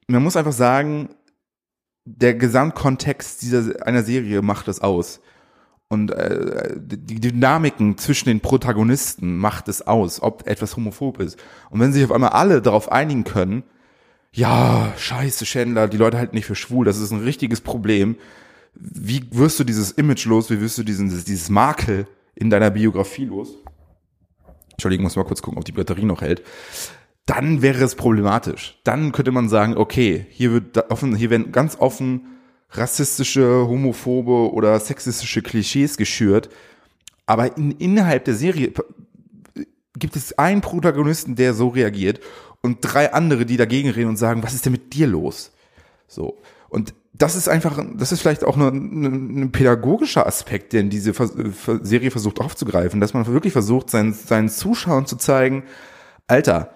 man muss einfach sagen, der Gesamtkontext dieser einer Serie macht das aus. Und äh, die Dynamiken zwischen den Protagonisten macht es aus, ob etwas homophob ist. Und wenn sich auf einmal alle darauf einigen können, ja, scheiße, Chandler, die Leute halten nicht für schwul, das ist ein richtiges Problem. Wie wirst du dieses Image los, wie wirst du diesen, dieses Makel in deiner Biografie los? Entschuldigung, muss mal kurz gucken, ob die Batterie noch hält. Dann wäre es problematisch. Dann könnte man sagen, okay, hier wird offen, hier werden ganz offen rassistische, homophobe oder sexistische Klischees geschürt. Aber in, innerhalb der Serie gibt es einen Protagonisten, der so reagiert und drei andere, die dagegen reden und sagen, was ist denn mit dir los? So. Und das ist einfach, das ist vielleicht auch ein, ein pädagogischer Aspekt, den diese Serie versucht aufzugreifen, dass man wirklich versucht, seinen, seinen Zuschauern zu zeigen, Alter,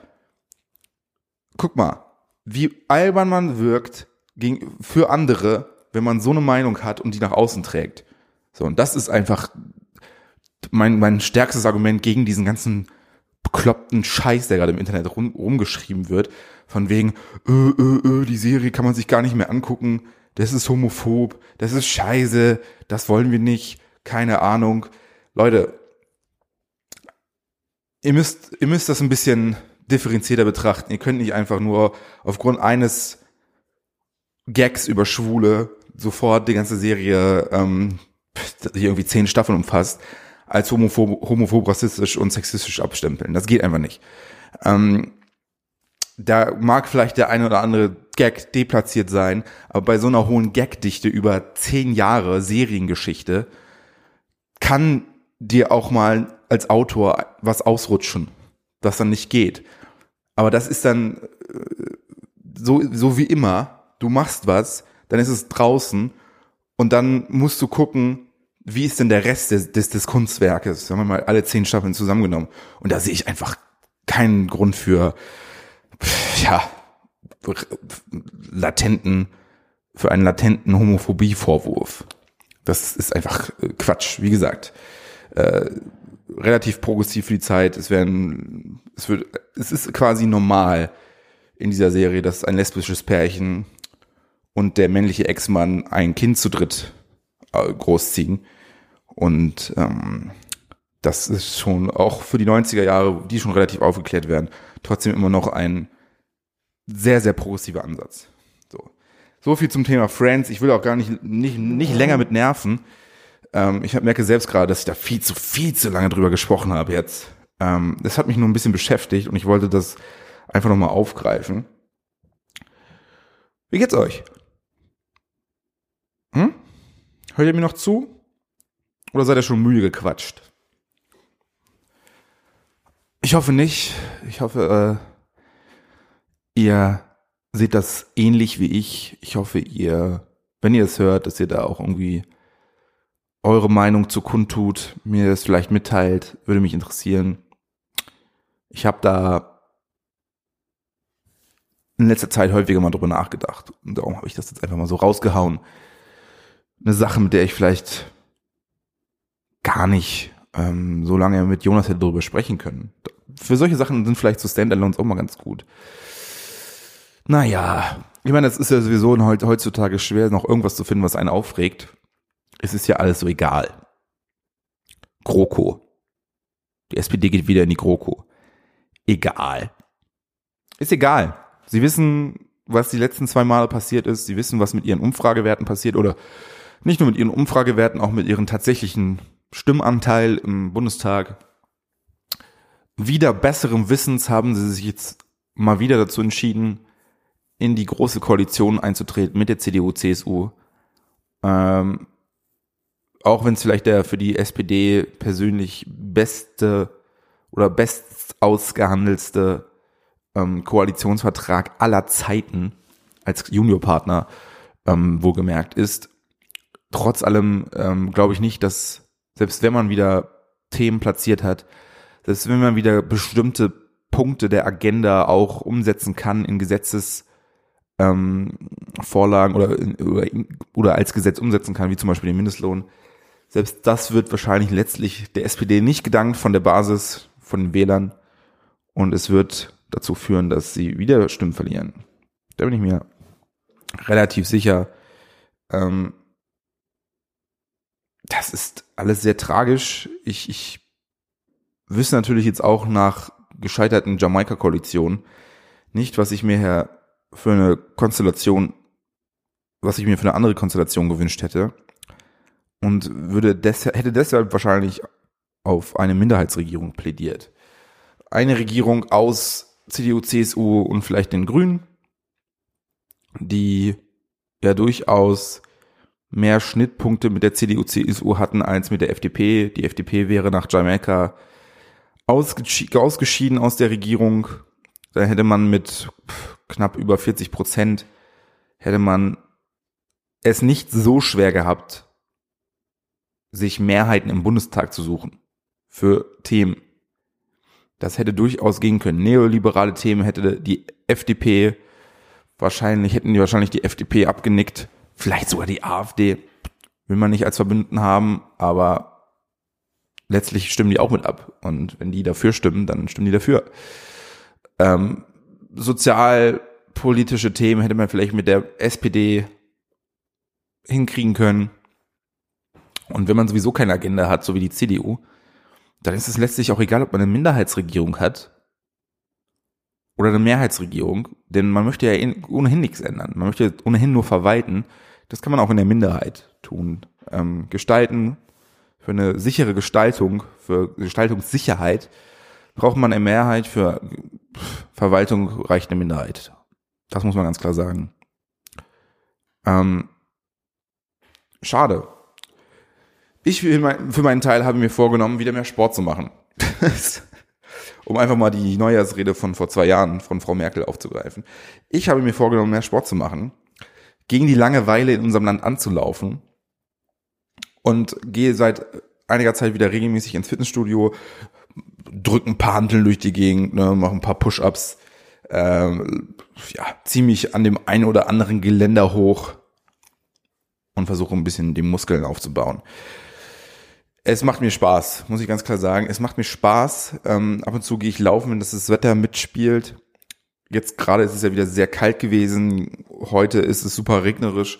guck mal, wie albern man wirkt gegen, für andere, wenn man so eine Meinung hat und die nach außen trägt. So, und das ist einfach mein, mein stärkstes Argument gegen diesen ganzen bekloppten Scheiß, der gerade im Internet rum, rumgeschrieben wird, von wegen, äh, äh, äh, die Serie kann man sich gar nicht mehr angucken, das ist homophob, das ist scheiße, das wollen wir nicht, keine Ahnung. Leute, ihr müsst, ihr müsst das ein bisschen differenzierter betrachten. Ihr könnt nicht einfach nur aufgrund eines Gags über Schwule sofort die ganze Serie, ähm, die irgendwie zehn Staffeln umfasst, als homophob, homophob, rassistisch und sexistisch abstempeln. Das geht einfach nicht. Ähm, da mag vielleicht der eine oder andere Gag deplatziert sein, aber bei so einer hohen Gagdichte über zehn Jahre Seriengeschichte kann dir auch mal als Autor was ausrutschen, was dann nicht geht. Aber das ist dann äh, so, so wie immer, du machst was, dann ist es draußen und dann musst du gucken, wie ist denn der Rest des, des, des Kunstwerkes? Sagen wir mal alle zehn Staffeln zusammengenommen. Und da sehe ich einfach keinen Grund für, ja, latenten, für einen latenten Homophobie-Vorwurf. Das ist einfach äh, Quatsch. Wie gesagt, äh, relativ progressiv für die Zeit. Es werden, es wird, es ist quasi normal in dieser Serie, dass ein lesbisches Pärchen und der männliche Ex-Mann ein Kind zu dritt äh, großziehen. Und ähm, das ist schon auch für die 90er Jahre, die schon relativ aufgeklärt werden, trotzdem immer noch ein sehr, sehr progressiver Ansatz. So, so viel zum Thema Friends. Ich will auch gar nicht, nicht, nicht länger mit nerven. Ähm, ich merke selbst gerade, dass ich da viel zu, viel zu lange drüber gesprochen habe jetzt. Ähm, das hat mich nur ein bisschen beschäftigt und ich wollte das einfach nochmal aufgreifen. Wie geht's euch? Hm? Hört ihr mir noch zu? Oder seid ihr schon müde gequatscht? Ich hoffe nicht. Ich hoffe, äh, ihr seht das ähnlich wie ich. Ich hoffe, ihr, wenn ihr es hört, dass ihr da auch irgendwie eure Meinung zu kundtut, mir das vielleicht mitteilt, würde mich interessieren. Ich habe da in letzter Zeit häufiger mal drüber nachgedacht und darum habe ich das jetzt einfach mal so rausgehauen. Eine Sache, mit der ich vielleicht gar nicht ähm, so lange mit Jonas hätte darüber sprechen können. Für solche Sachen sind vielleicht so Standalones auch mal ganz gut. Naja, ich meine, es ist ja sowieso heutzutage schwer, noch irgendwas zu finden, was einen aufregt es ist ja alles so egal. GroKo. Die SPD geht wieder in die GroKo. Egal. Ist egal. Sie wissen, was die letzten zwei Male passiert ist. Sie wissen, was mit ihren Umfragewerten passiert oder nicht nur mit ihren Umfragewerten, auch mit ihren tatsächlichen Stimmanteil im Bundestag. Wieder besserem Wissens haben sie sich jetzt mal wieder dazu entschieden, in die große Koalition einzutreten mit der CDU, CSU. Ähm, auch wenn es vielleicht der für die SPD persönlich beste oder best ausgehandelste ähm, Koalitionsvertrag aller Zeiten als Juniorpartner ähm, wohlgemerkt ist. Trotz allem ähm, glaube ich nicht, dass selbst wenn man wieder Themen platziert hat, selbst wenn man wieder bestimmte Punkte der Agenda auch umsetzen kann in Gesetzes ähm, Vorlagen oder, oder, oder als Gesetz umsetzen kann, wie zum Beispiel den Mindestlohn. Selbst das wird wahrscheinlich letztlich der SPD nicht gedankt von der Basis, von den Wählern. Und es wird dazu führen, dass sie wieder Stimmen verlieren. Da bin ich mir relativ sicher. Ähm, das ist alles sehr tragisch. Ich, ich wüsste natürlich jetzt auch nach gescheiterten Jamaika-Koalitionen nicht, was ich mir her für eine Konstellation, was ich mir für eine andere Konstellation gewünscht hätte. Und würde deshalb, hätte deshalb wahrscheinlich auf eine Minderheitsregierung plädiert. Eine Regierung aus CDU, CSU und vielleicht den Grünen, die ja durchaus mehr Schnittpunkte mit der CDU, CSU hatten als mit der FDP. Die FDP wäre nach Jamaika ausgeschieden aus der Regierung. Da hätte man mit knapp über 40 Prozent, hätte man es nicht so schwer gehabt, sich Mehrheiten im Bundestag zu suchen für Themen. Das hätte durchaus gehen können. Neoliberale Themen hätte die FDP wahrscheinlich, hätten die wahrscheinlich die FDP abgenickt vielleicht sogar die AfD, will man nicht als Verbündeten haben, aber letztlich stimmen die auch mit ab. Und wenn die dafür stimmen, dann stimmen die dafür. Ähm, sozialpolitische Themen hätte man vielleicht mit der SPD hinkriegen können. Und wenn man sowieso keine Agenda hat, so wie die CDU, dann ist es letztlich auch egal, ob man eine Minderheitsregierung hat oder eine Mehrheitsregierung, denn man möchte ja ohnehin nichts ändern. Man möchte ohnehin nur verwalten. Das kann man auch in der Minderheit tun. Ähm, gestalten, für eine sichere Gestaltung, für Gestaltungssicherheit braucht man eine Mehrheit, für Verwaltung reicht eine Minderheit. Das muss man ganz klar sagen. Ähm, schade. Ich für, meinen Teil habe mir vorgenommen, wieder mehr Sport zu machen. <laughs> um einfach mal die Neujahrsrede von vor zwei Jahren von Frau Merkel aufzugreifen. Ich habe mir vorgenommen, mehr Sport zu machen, gegen die Langeweile in unserem Land anzulaufen und gehe seit einiger Zeit wieder regelmäßig ins Fitnessstudio, drücke ein paar Hanteln durch die Gegend, ne, mache ein paar Push-ups, ähm, ja, ziehe mich an dem einen oder anderen Geländer hoch und versuche ein bisschen die Muskeln aufzubauen. Es macht mir Spaß, muss ich ganz klar sagen. Es macht mir Spaß. Ähm, ab und zu gehe ich laufen, wenn das, das Wetter mitspielt. Jetzt gerade ist es ja wieder sehr kalt gewesen. Heute ist es super regnerisch.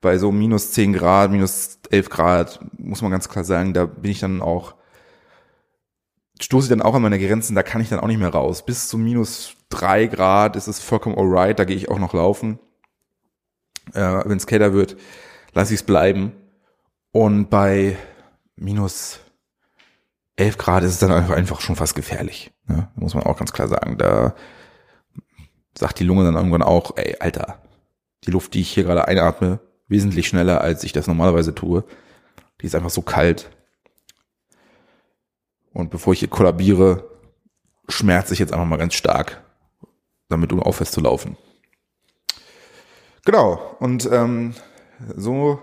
Bei so minus 10 Grad, minus 11 Grad, muss man ganz klar sagen, da bin ich dann auch, stoße ich dann auch an meine Grenzen, da kann ich dann auch nicht mehr raus. Bis zu minus 3 Grad ist es vollkommen alright, da gehe ich auch noch laufen. Äh, wenn es kälter wird, lasse ich es bleiben. Und bei minus 11 Grad ist es dann einfach schon fast gefährlich. Ne? Muss man auch ganz klar sagen. Da sagt die Lunge dann irgendwann auch, ey, Alter, die Luft, die ich hier gerade einatme, wesentlich schneller, als ich das normalerweise tue. Die ist einfach so kalt. Und bevor ich hier kollabiere, schmerze ich jetzt einfach mal ganz stark, damit du aufhörst zu laufen. Genau. Und ähm, so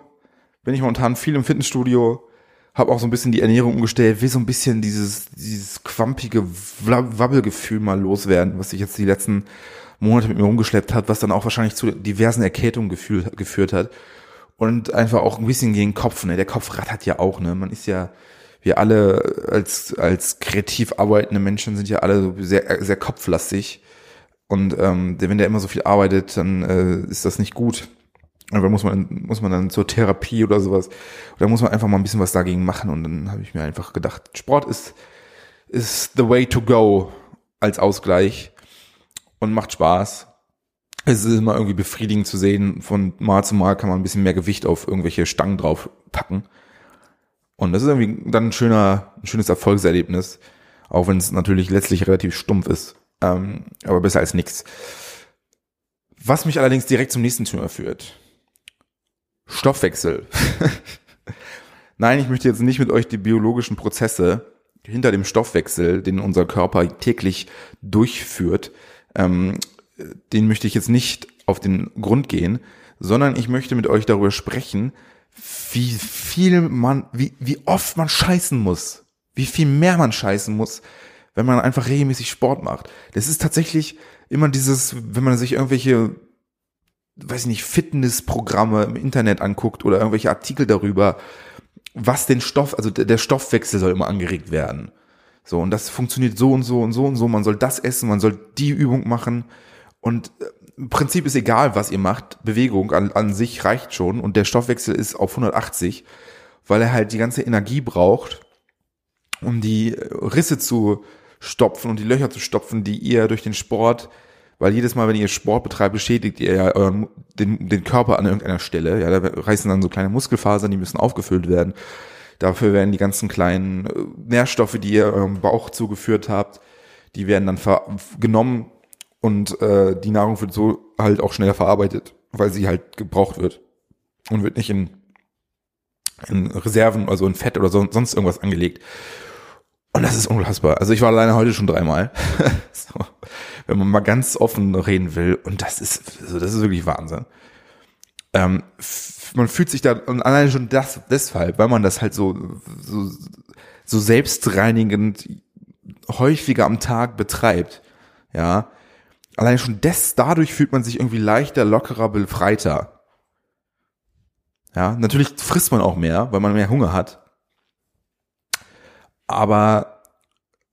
bin ich momentan viel im Fitnessstudio, habe auch so ein bisschen die Ernährung umgestellt, will so ein bisschen dieses, dieses quampige Wabbelgefühl mal loswerden, was ich jetzt die letzten Monate mit mir rumgeschleppt hat, was dann auch wahrscheinlich zu diversen Erkältungen geführt hat. Und einfach auch ein bisschen gegen den Kopf, ne? Der Kopf rattert ja auch, ne? Man ist ja, wir alle als, als kreativ arbeitende Menschen sind ja alle so sehr, sehr kopflastig. Und ähm, wenn der immer so viel arbeitet, dann äh, ist das nicht gut. Aber muss man, muss man dann zur Therapie oder sowas. Oder muss man einfach mal ein bisschen was dagegen machen. Und dann habe ich mir einfach gedacht, Sport ist, ist the way to go als Ausgleich und macht Spaß. Es ist immer irgendwie befriedigend zu sehen. Von Mal zu Mal kann man ein bisschen mehr Gewicht auf irgendwelche Stangen drauf packen. Und das ist irgendwie dann ein schöner, ein schönes Erfolgserlebnis. Auch wenn es natürlich letztlich relativ stumpf ist. Ähm, aber besser als nichts. Was mich allerdings direkt zum nächsten Thema führt. Stoffwechsel. <laughs> Nein, ich möchte jetzt nicht mit euch die biologischen Prozesse hinter dem Stoffwechsel, den unser Körper täglich durchführt, ähm, den möchte ich jetzt nicht auf den Grund gehen, sondern ich möchte mit euch darüber sprechen, wie viel man, wie, wie oft man scheißen muss, wie viel mehr man scheißen muss, wenn man einfach regelmäßig Sport macht. Das ist tatsächlich immer dieses, wenn man sich irgendwelche weiß ich nicht, Fitnessprogramme im Internet anguckt oder irgendwelche Artikel darüber, was den Stoff, also der Stoffwechsel soll immer angeregt werden. So, und das funktioniert so und so und so und so. Man soll das essen, man soll die Übung machen. Und äh, im Prinzip ist egal, was ihr macht. Bewegung an, an sich reicht schon. Und der Stoffwechsel ist auf 180, weil er halt die ganze Energie braucht, um die Risse zu stopfen und die Löcher zu stopfen, die ihr durch den Sport, weil jedes Mal, wenn ihr Sport betreibt, beschädigt ihr ja euren, den, den Körper an irgendeiner Stelle. Ja, da reißen dann so kleine Muskelfasern, die müssen aufgefüllt werden. Dafür werden die ganzen kleinen äh, Nährstoffe, die ihr eurem Bauch zugeführt habt, die werden dann genommen und äh, die Nahrung wird so halt auch schneller verarbeitet, weil sie halt gebraucht wird und wird nicht in, in Reserven, also in Fett oder so, sonst irgendwas angelegt. Und das ist unfassbar. Also ich war alleine heute schon dreimal. <laughs> so, wenn man mal ganz offen reden will. Und das ist, also das ist wirklich Wahnsinn. Ähm, man fühlt sich da, und alleine schon das, deshalb, weil man das halt so, so, so selbstreinigend häufiger am Tag betreibt, ja, allein schon des, dadurch fühlt man sich irgendwie leichter, lockerer, befreiter. Ja, natürlich frisst man auch mehr, weil man mehr Hunger hat. Aber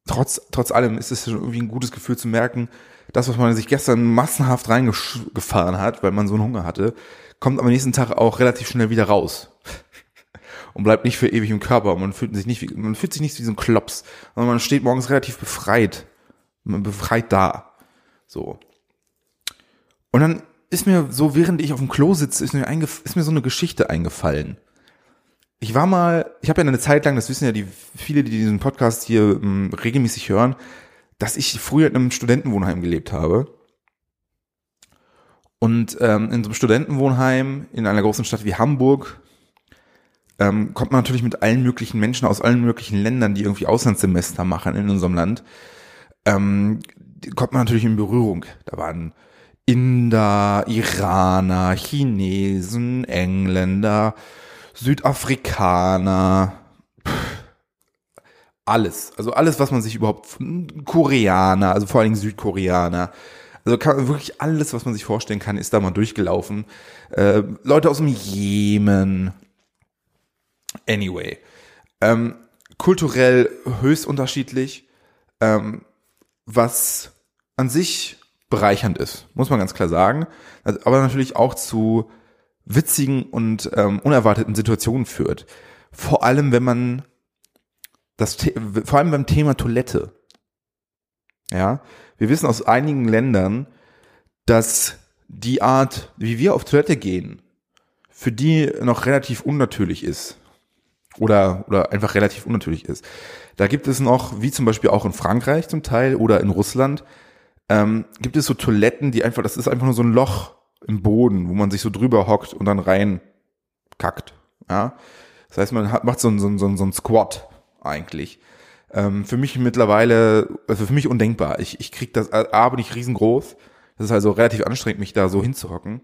trotz, trotz allem ist es irgendwie ein gutes Gefühl zu merken, das, was man sich gestern massenhaft reingefahren hat, weil man so einen Hunger hatte, kommt am nächsten Tag auch relativ schnell wieder raus. <laughs> Und bleibt nicht für ewig im Körper. Man fühlt sich nicht wie, man fühlt sich nicht wie so ein Klops, sondern man steht morgens relativ befreit. Man befreit da. So. Und dann ist mir so, während ich auf dem Klo sitze, ist mir, ist mir so eine Geschichte eingefallen. Ich war mal, ich habe ja eine Zeit lang, das wissen ja die viele, die diesen Podcast hier m, ähm, regelmäßig hören, dass ich früher in einem Studentenwohnheim gelebt habe. Und ähm, in so einem Studentenwohnheim in einer großen Stadt wie Hamburg ähm, kommt man natürlich mit allen möglichen Menschen aus allen möglichen Ländern, die irgendwie Auslandssemester machen in unserem Land, ähm, kommt man natürlich in Berührung. Da waren Inder, Iraner, Chinesen, Engländer, Südafrikaner, alles. Also alles, was man sich überhaupt, Koreaner, also vor allen Dingen Südkoreaner, also kann, wirklich alles, was man sich vorstellen kann, ist da mal durchgelaufen. Äh, Leute aus dem Jemen. Anyway. Ähm, kulturell höchst unterschiedlich, ähm, was an sich bereichernd ist, muss man ganz klar sagen. Aber natürlich auch zu witzigen und ähm, unerwarteten Situationen führt. Vor allem, wenn man das, vor allem beim Thema Toilette. Ja, wir wissen aus einigen Ländern, dass die Art, wie wir auf Toilette gehen, für die noch relativ unnatürlich ist. Oder, oder einfach relativ unnatürlich ist. Da gibt es noch, wie zum Beispiel auch in Frankreich zum Teil oder in Russland, ähm, gibt es so Toiletten, die einfach, das ist einfach nur so ein Loch im Boden, wo man sich so drüber hockt und dann rein kackt. Ja? Das heißt, man hat, macht so ein, so ein, so ein Squat eigentlich. Ähm, für mich mittlerweile, also für mich undenkbar. Ich, ich krieg das, A, bin ich riesengroß. Das ist also relativ anstrengend, mich da so hinzuhocken.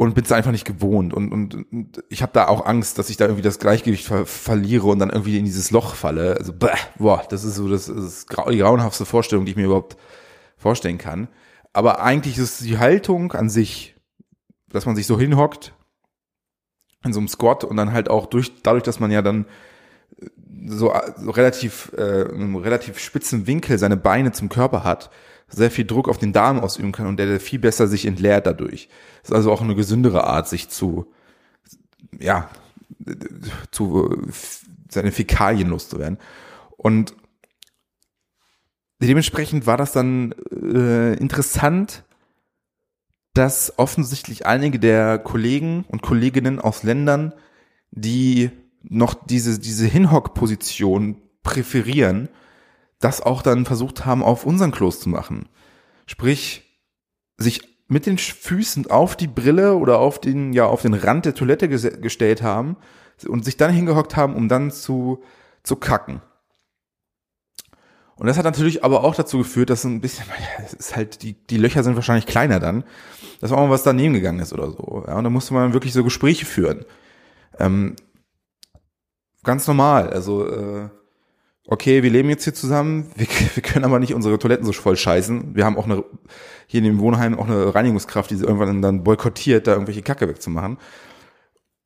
Und bin es einfach nicht gewohnt. Und, und, und ich habe da auch Angst, dass ich da irgendwie das Gleichgewicht ver verliere und dann irgendwie in dieses Loch falle. Also, bäh, boah, das ist so das, das ist die grauenhaftste Vorstellung, die ich mir überhaupt vorstellen kann. Aber eigentlich ist die Haltung an sich, dass man sich so hinhockt in so einem Squat und dann halt auch durch, dadurch, dass man ja dann so, so relativ, äh, einem relativ spitzen Winkel seine Beine zum Körper hat, sehr viel Druck auf den Darm ausüben kann und der, viel besser sich entleert dadurch. Das ist also auch eine gesündere Art, sich zu, ja, zu seine Fäkalien loszuwerden. Und dementsprechend war das dann äh, interessant, dass offensichtlich einige der Kollegen und Kolleginnen aus Ländern, die noch diese, diese Hinhock-Position präferieren, das auch dann versucht haben, auf unseren Klos zu machen. Sprich, sich mit den Füßen auf die Brille oder auf den, ja, auf den Rand der Toilette gestellt haben und sich dann hingehockt haben, um dann zu, zu kacken. Und das hat natürlich aber auch dazu geführt, dass ein bisschen, <laughs> es ist halt, die, die Löcher sind wahrscheinlich kleiner dann, dass auch mal was daneben gegangen ist oder so. Ja, und da musste man wirklich so Gespräche führen. Ähm, ganz normal. Also äh, okay, wir leben jetzt hier zusammen, wir, <laughs> wir können aber nicht unsere Toiletten so voll scheißen. Wir haben auch eine, hier in dem Wohnheim auch eine Reinigungskraft, die sie irgendwann dann boykottiert, da irgendwelche Kacke wegzumachen.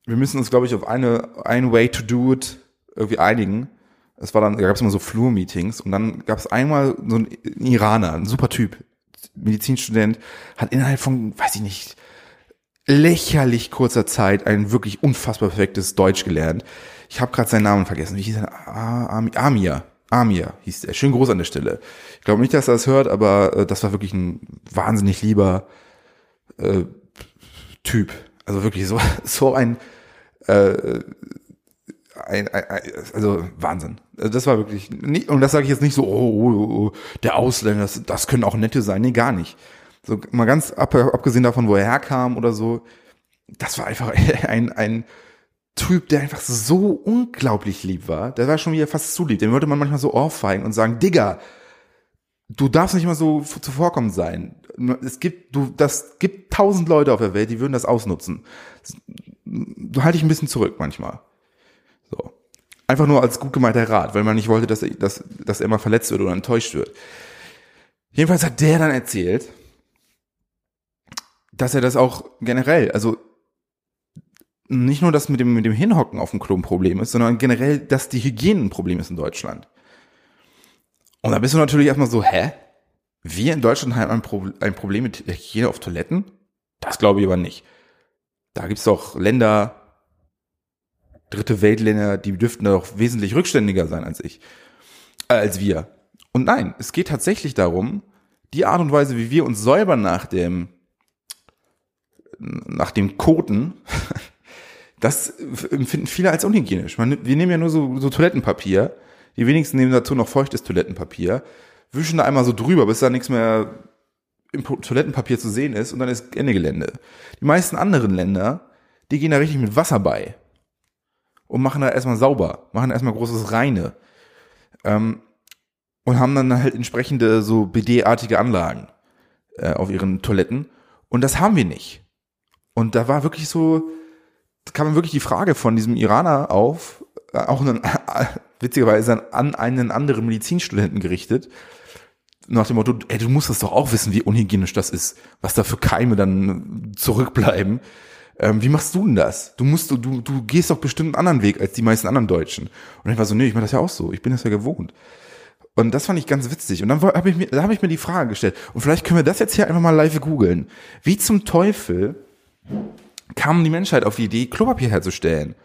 Wir müssen uns, glaube ich, auf eine, ein Way to do it irgendwie einigen. Es war dann, da gab es immer so Flur-Meetings und dann gab es einmal so einen Iraner, ein super Typ, Medizinstudent, hat innerhalb von, weiß ich nicht, lächerlich kurzer Zeit ein wirklich unfassbar perfektes Deutsch gelernt. Ich habe gerade seinen Namen vergessen. Wie hieß er? Amir. Amir hieß er. Schön groß an der Stelle. Ich glaube nicht, dass er das hört, aber äh, das war wirklich ein wahnsinnig lieber äh, Typ. Also wirklich so, <laughs> so ein, äh, ein, ein, ein also Wahnsinn. Also das war wirklich nicht, und das sage ich jetzt nicht so, oh, oh, oh der Ausländer, das, das können auch nette sein. Nee, gar nicht. So mal ganz ab, abgesehen davon, wo er herkam oder so, das war einfach <laughs> ein, ein Typ, der einfach so unglaublich lieb war. Der war schon wieder fast zu lieb. Den würde man manchmal so ohrfeigen und sagen, Digga, du darfst nicht mal so zuvorkommend sein. Es gibt, du, das gibt tausend Leute auf der Welt, die würden das ausnutzen. Du halte dich ein bisschen zurück manchmal. So. Einfach nur als gut gemeinter Rat, weil man nicht wollte, dass er, dass, dass er mal verletzt wird oder enttäuscht wird. Jedenfalls hat der dann erzählt, dass er das auch generell, also nicht nur das mit dem, mit dem Hinhocken auf dem Klo ein Problem ist, sondern generell, dass die Hygiene ein Problem ist in Deutschland. Und da bist du natürlich erstmal so, hä? Wir in Deutschland haben ein, Pro ein Problem mit Hygiene auf Toiletten? Das glaube ich aber nicht. Da gibt's doch Länder, dritte Weltländer, die dürften doch wesentlich rückständiger sein als ich, äh, als wir. Und nein, es geht tatsächlich darum, die Art und Weise, wie wir uns säubern nach dem nach dem Koten, das empfinden viele als unhygienisch. Man, wir nehmen ja nur so, so Toilettenpapier. Die wenigsten nehmen dazu noch feuchtes Toilettenpapier, wischen da einmal so drüber, bis da nichts mehr im Toilettenpapier zu sehen ist und dann ist Ende Gelände. Die meisten anderen Länder, die gehen da richtig mit Wasser bei und machen da erstmal sauber, machen erstmal großes Reine ähm, und haben dann halt entsprechende so BD-artige Anlagen äh, auf ihren Toiletten und das haben wir nicht. Und da war wirklich so, da kam wirklich die Frage von diesem Iraner auf, äh, auch einen, <laughs> witzigerweise an einen anderen Medizinstudenten gerichtet, nach dem Motto, ey, du musst das doch auch wissen, wie unhygienisch das ist, was da für Keime dann zurückbleiben. Ähm, wie machst du denn das? Du musst, du, du gehst doch bestimmt einen anderen Weg als die meisten anderen Deutschen. Und ich war so, nee, ich mache das ja auch so, ich bin das ja gewohnt. Und das fand ich ganz witzig. Und dann habe ich mir, da habe ich mir die Frage gestellt. Und vielleicht können wir das jetzt hier einfach mal live googeln. Wie zum Teufel kam die Menschheit auf die Idee, Klopapier herzustellen.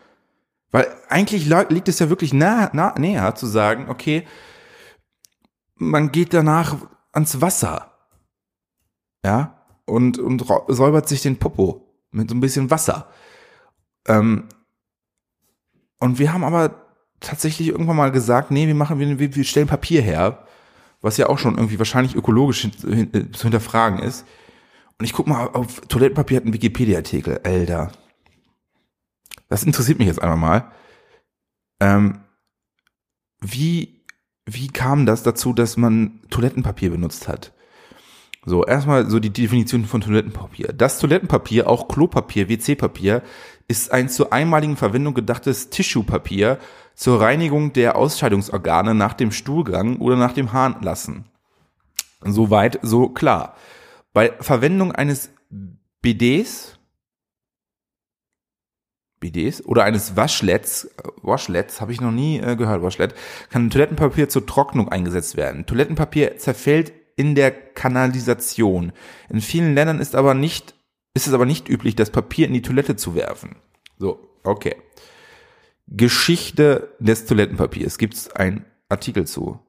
Weil eigentlich liegt es ja wirklich nah, nah, näher zu sagen, okay, man geht danach ans Wasser. Ja, und, und säubert sich den Popo mit so ein bisschen Wasser. Ähm, und wir haben aber tatsächlich irgendwann mal gesagt, nee, wir machen, wir, wir stellen Papier her, was ja auch schon irgendwie wahrscheinlich ökologisch hin, zu hinterfragen ist. Und ich guck mal, auf Toilettenpapier hat einen Wikipedia-Artikel, Alter. Das interessiert mich jetzt einmal mal. Ähm, wie, wie kam das dazu, dass man Toilettenpapier benutzt hat? So, erstmal so die Definition von Toilettenpapier. Das Toilettenpapier, auch Klopapier, WC-Papier, ist ein zur einmaligen Verwendung gedachtes Tissuepapier zur Reinigung der Ausscheidungsorgane nach dem Stuhlgang oder nach dem Harnlassen. Soweit, so klar. Bei Verwendung eines BDs, BDs oder eines Waschletts, Washlets, habe ich noch nie äh, gehört, Washlet, kann Toilettenpapier zur Trocknung eingesetzt werden. Toilettenpapier zerfällt in der Kanalisation. In vielen Ländern ist aber nicht, ist es aber nicht üblich, das Papier in die Toilette zu werfen. So, okay. Geschichte des Toilettenpapiers. Gibt es einen Artikel zu?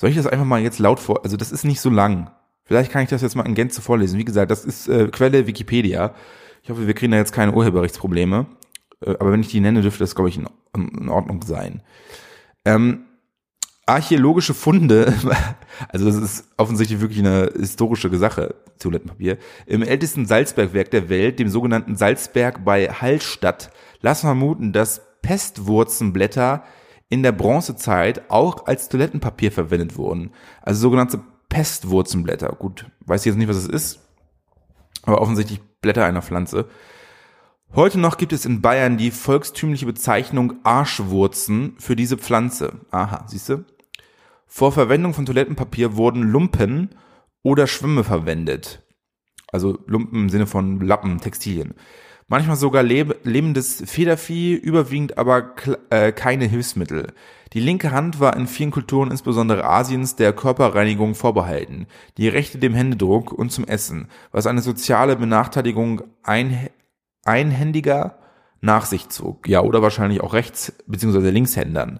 Soll ich das einfach mal jetzt laut vor? Also das ist nicht so lang. Vielleicht kann ich das jetzt mal in Gänze vorlesen. Wie gesagt, das ist äh, Quelle Wikipedia. Ich hoffe, wir kriegen da jetzt keine Urheberrechtsprobleme. Äh, aber wenn ich die nenne, dürfte das, glaube ich, in, in Ordnung sein. Ähm, archäologische Funde, <laughs> also das ist offensichtlich wirklich eine historische Sache, Toilettenpapier, im ältesten Salzbergwerk der Welt, dem sogenannten Salzberg bei Hallstatt, lassen vermuten, dass Pestwurzenblätter in der Bronzezeit auch als Toilettenpapier verwendet wurden. Also sogenannte Pestwurzenblätter. Gut, weiß ich jetzt nicht, was es ist, aber offensichtlich Blätter einer Pflanze. Heute noch gibt es in Bayern die volkstümliche Bezeichnung Arschwurzen für diese Pflanze. Aha, siehst du? Vor Verwendung von Toilettenpapier wurden Lumpen oder Schwimme verwendet. Also Lumpen im Sinne von Lappen, Textilien. Manchmal sogar leb lebendes Federvieh, überwiegend aber äh, keine Hilfsmittel. Die linke Hand war in vielen Kulturen, insbesondere Asiens, der Körperreinigung vorbehalten, die rechte dem Händedruck und zum Essen, was eine soziale Benachteiligung ein Einhändiger nach sich zog. Ja, oder wahrscheinlich auch Rechts- bzw. Linkshändern.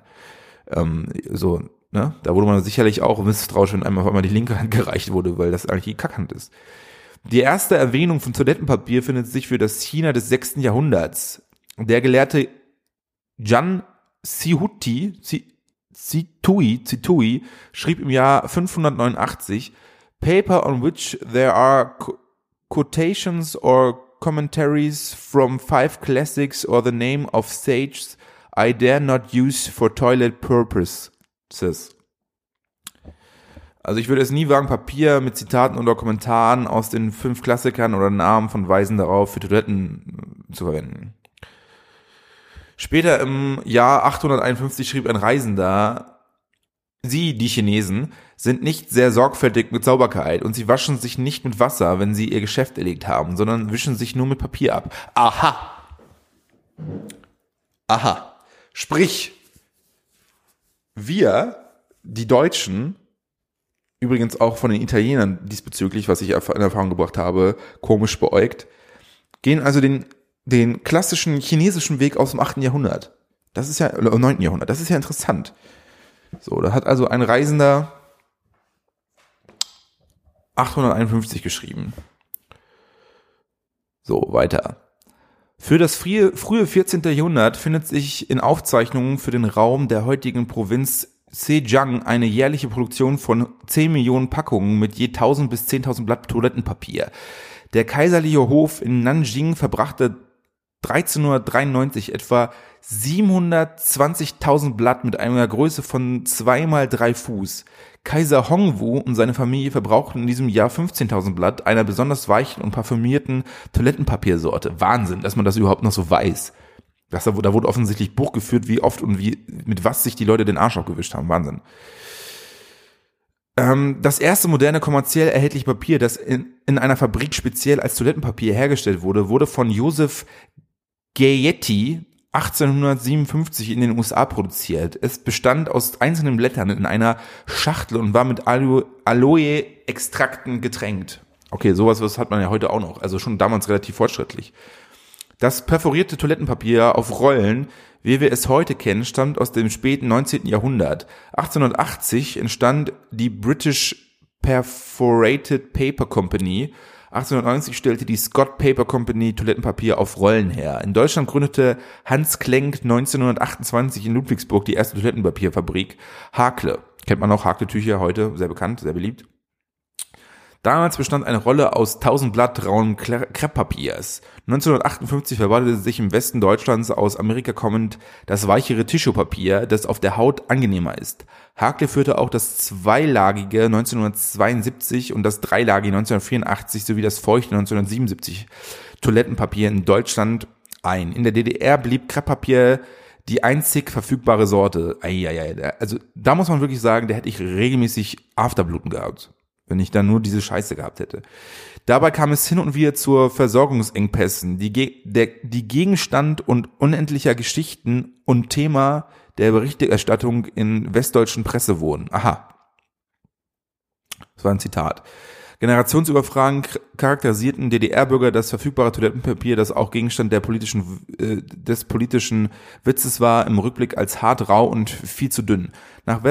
Ähm, so, ne? Da wurde man sicherlich auch misstrauisch, wenn einem auf einmal die linke Hand <laughs> gereicht wurde, weil das eigentlich die Kackhand ist. Die erste Erwähnung von Toilettenpapier findet sich für das China des 6. Jahrhunderts. Der Gelehrte Jan Sihuti, Situi, Situi schrieb im Jahr 589 Paper on which there are quotations or commentaries from five classics or the name of sages I dare not use for toilet purposes. Also ich würde es nie wagen, Papier mit Zitaten oder Kommentaren aus den fünf Klassikern oder Namen von Weisen darauf für Toiletten zu verwenden. Später im Jahr 851 schrieb ein Reisender, Sie, die Chinesen, sind nicht sehr sorgfältig mit Sauberkeit und sie waschen sich nicht mit Wasser, wenn sie ihr Geschäft erlegt haben, sondern wischen sich nur mit Papier ab. Aha. Aha. Sprich, wir, die Deutschen, übrigens auch von den Italienern diesbezüglich, was ich in Erfahrung gebracht habe, komisch beäugt, gehen also den, den klassischen chinesischen Weg aus dem 8. Jahrhundert. Das ist ja, oder 9. Jahrhundert. Das ist ja interessant. So, da hat also ein Reisender 851 geschrieben. So, weiter. Für das frühe, frühe 14. Jahrhundert findet sich in Aufzeichnungen für den Raum der heutigen Provinz Zhejiang eine jährliche Produktion von 10 Millionen Packungen mit je 1000 bis 10.000 Blatt Toilettenpapier. Der kaiserliche Hof in Nanjing verbrachte 1393 etwa 720.000 Blatt mit einer Größe von zwei mal drei Fuß. Kaiser Hongwu und seine Familie verbrauchten in diesem Jahr 15.000 Blatt einer besonders weichen und parfümierten Toilettenpapiersorte. Wahnsinn, dass man das überhaupt noch so weiß. Das, da wurde offensichtlich Buch geführt, wie oft und wie, mit was sich die Leute den Arsch aufgewischt haben. Wahnsinn. Ähm, das erste moderne kommerziell erhältliche Papier, das in, in einer Fabrik speziell als Toilettenpapier hergestellt wurde, wurde von Joseph Gayetti 1857 in den USA produziert. Es bestand aus einzelnen Blättern in einer Schachtel und war mit Aloe-Extrakten getränkt. Okay, sowas was hat man ja heute auch noch, also schon damals relativ fortschrittlich. Das perforierte Toilettenpapier auf Rollen, wie wir es heute kennen, stammt aus dem späten 19. Jahrhundert. 1880 entstand die British Perforated Paper Company 1890 stellte die Scott Paper Company Toilettenpapier auf Rollen her. In Deutschland gründete Hans Klenk 1928 in Ludwigsburg die erste Toilettenpapierfabrik Hakle. Kennt man auch Hakle-Tücher heute, sehr bekannt, sehr beliebt. Damals bestand eine Rolle aus 1000 Blatt rauen Krepppapiers. 1958 verwandelte sich im Westen Deutschlands aus Amerika kommend das weichere Tissuepapier, das auf der Haut angenehmer ist. Hakle führte auch das zweilagige 1972 und das dreilagige 1984 sowie das feuchte 1977 Toilettenpapier in Deutschland ein. In der DDR blieb Krepppapier die einzig verfügbare Sorte. Eieiei. Also da muss man wirklich sagen, da hätte ich regelmäßig Afterbluten gehabt wenn ich dann nur diese Scheiße gehabt hätte. Dabei kam es hin und wieder zur Versorgungsengpässen, die, Ge der, die Gegenstand und unendlicher Geschichten und Thema der Berichterstattung in westdeutschen Presse wurden. Aha. Das war ein Zitat. Generationsüberfragen charakterisierten DDR-Bürger das verfügbare Toilettenpapier, das auch Gegenstand der politischen, äh, des politischen Witzes war, im Rückblick als hart, rau und viel zu dünn. Nach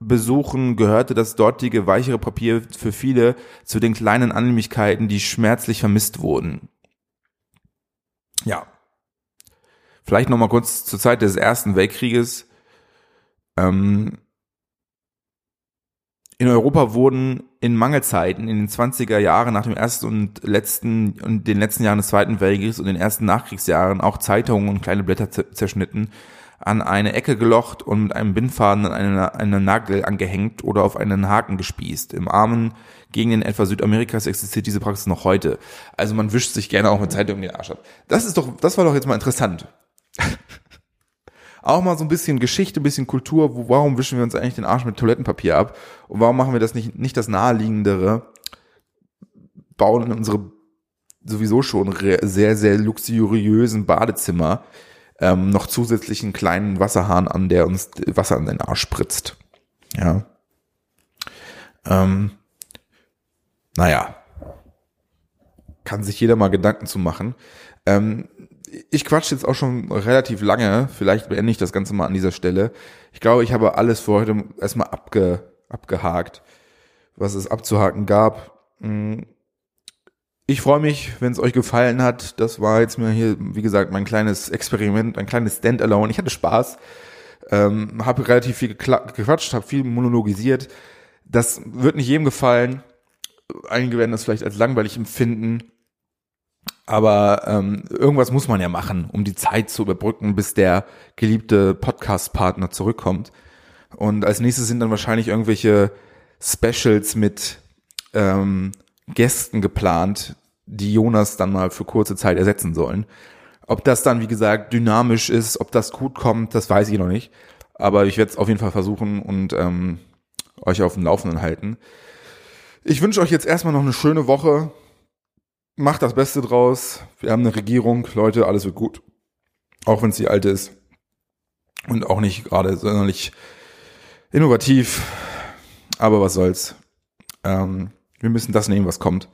Westbesuchen gehörte das dortige weichere Papier für viele zu den kleinen Annehmlichkeiten, die schmerzlich vermisst wurden. Ja. Vielleicht nochmal kurz zur Zeit des Ersten Weltkrieges. Ähm, in Europa wurden in Mangelzeiten in den 20er Jahren nach dem ersten und letzten und den letzten Jahren des Zweiten Weltkriegs und den ersten Nachkriegsjahren auch Zeitungen und kleine Blätter zerschnitten, an eine Ecke gelocht und mit einem Bindfaden an einen, einen Nagel angehängt oder auf einen Haken gespießt. Im armen Gegenden etwa Südamerikas existiert diese Praxis noch heute. Also man wischt sich gerne auch mit Zeitungen den Arsch ab. Das ist doch, das war doch jetzt mal interessant. auch mal so ein bisschen Geschichte, ein bisschen Kultur. Wo, warum wischen wir uns eigentlich den Arsch mit Toilettenpapier ab? Und warum machen wir das nicht, nicht das naheliegendere? Bauen in unsere sowieso schon sehr, sehr luxuriösen Badezimmer ähm, noch zusätzlichen kleinen Wasserhahn an, der uns Wasser an den Arsch spritzt. Ja. Ähm, naja. Kann sich jeder mal Gedanken zu machen. Ähm, ich quatsch jetzt auch schon relativ lange. Vielleicht beende ich das Ganze mal an dieser Stelle. Ich glaube, ich habe alles für heute erstmal abge, abgehakt, was es abzuhaken gab. Hm. Ich freue mich, wenn es euch gefallen hat. Das war jetzt mir hier, wie gesagt, mein kleines Experiment, ein kleines Standalone. Ich hatte Spaß, ähm, habe relativ viel gequatscht, habe viel monologisiert. Das wird nicht jedem gefallen. Einige werden das vielleicht als langweilig empfinden. Aber ähm, irgendwas muss man ja machen, um die Zeit zu überbrücken, bis der geliebte Podcast-Partner zurückkommt. Und als nächstes sind dann wahrscheinlich irgendwelche Specials mit ähm, Gästen geplant, die Jonas dann mal für kurze Zeit ersetzen sollen. Ob das dann, wie gesagt, dynamisch ist, ob das gut kommt, das weiß ich noch nicht. Aber ich werde es auf jeden Fall versuchen und ähm, euch auf dem Laufenden halten. Ich wünsche euch jetzt erstmal noch eine schöne Woche macht das Beste draus. Wir haben eine Regierung, Leute, alles wird gut. Auch wenn es die alte ist. Und auch nicht gerade sonderlich innovativ. Aber was soll's. Ähm, wir müssen das nehmen, was kommt.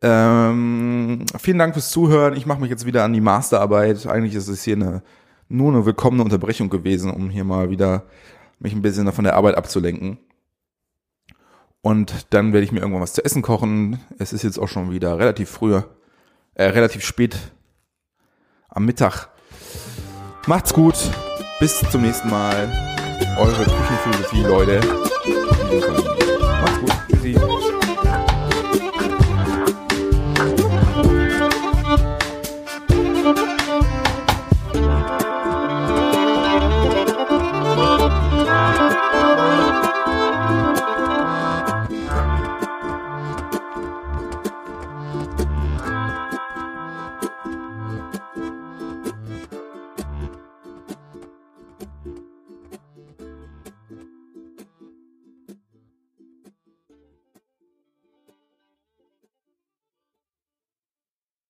Ähm, vielen Dank fürs Zuhören. Ich mache mich jetzt wieder an die Masterarbeit. Eigentlich ist es hier eine, nur eine willkommene Unterbrechung gewesen, um hier mal wieder mich ein bisschen von der Arbeit abzulenken. Und dann werde ich mir irgendwann was zu essen kochen. Es ist jetzt auch schon wieder relativ früh, äh, relativ spät am Mittag. Macht's gut. Bis zum nächsten Mal. Eure Küchenphilosophie, Leute. Macht's gut.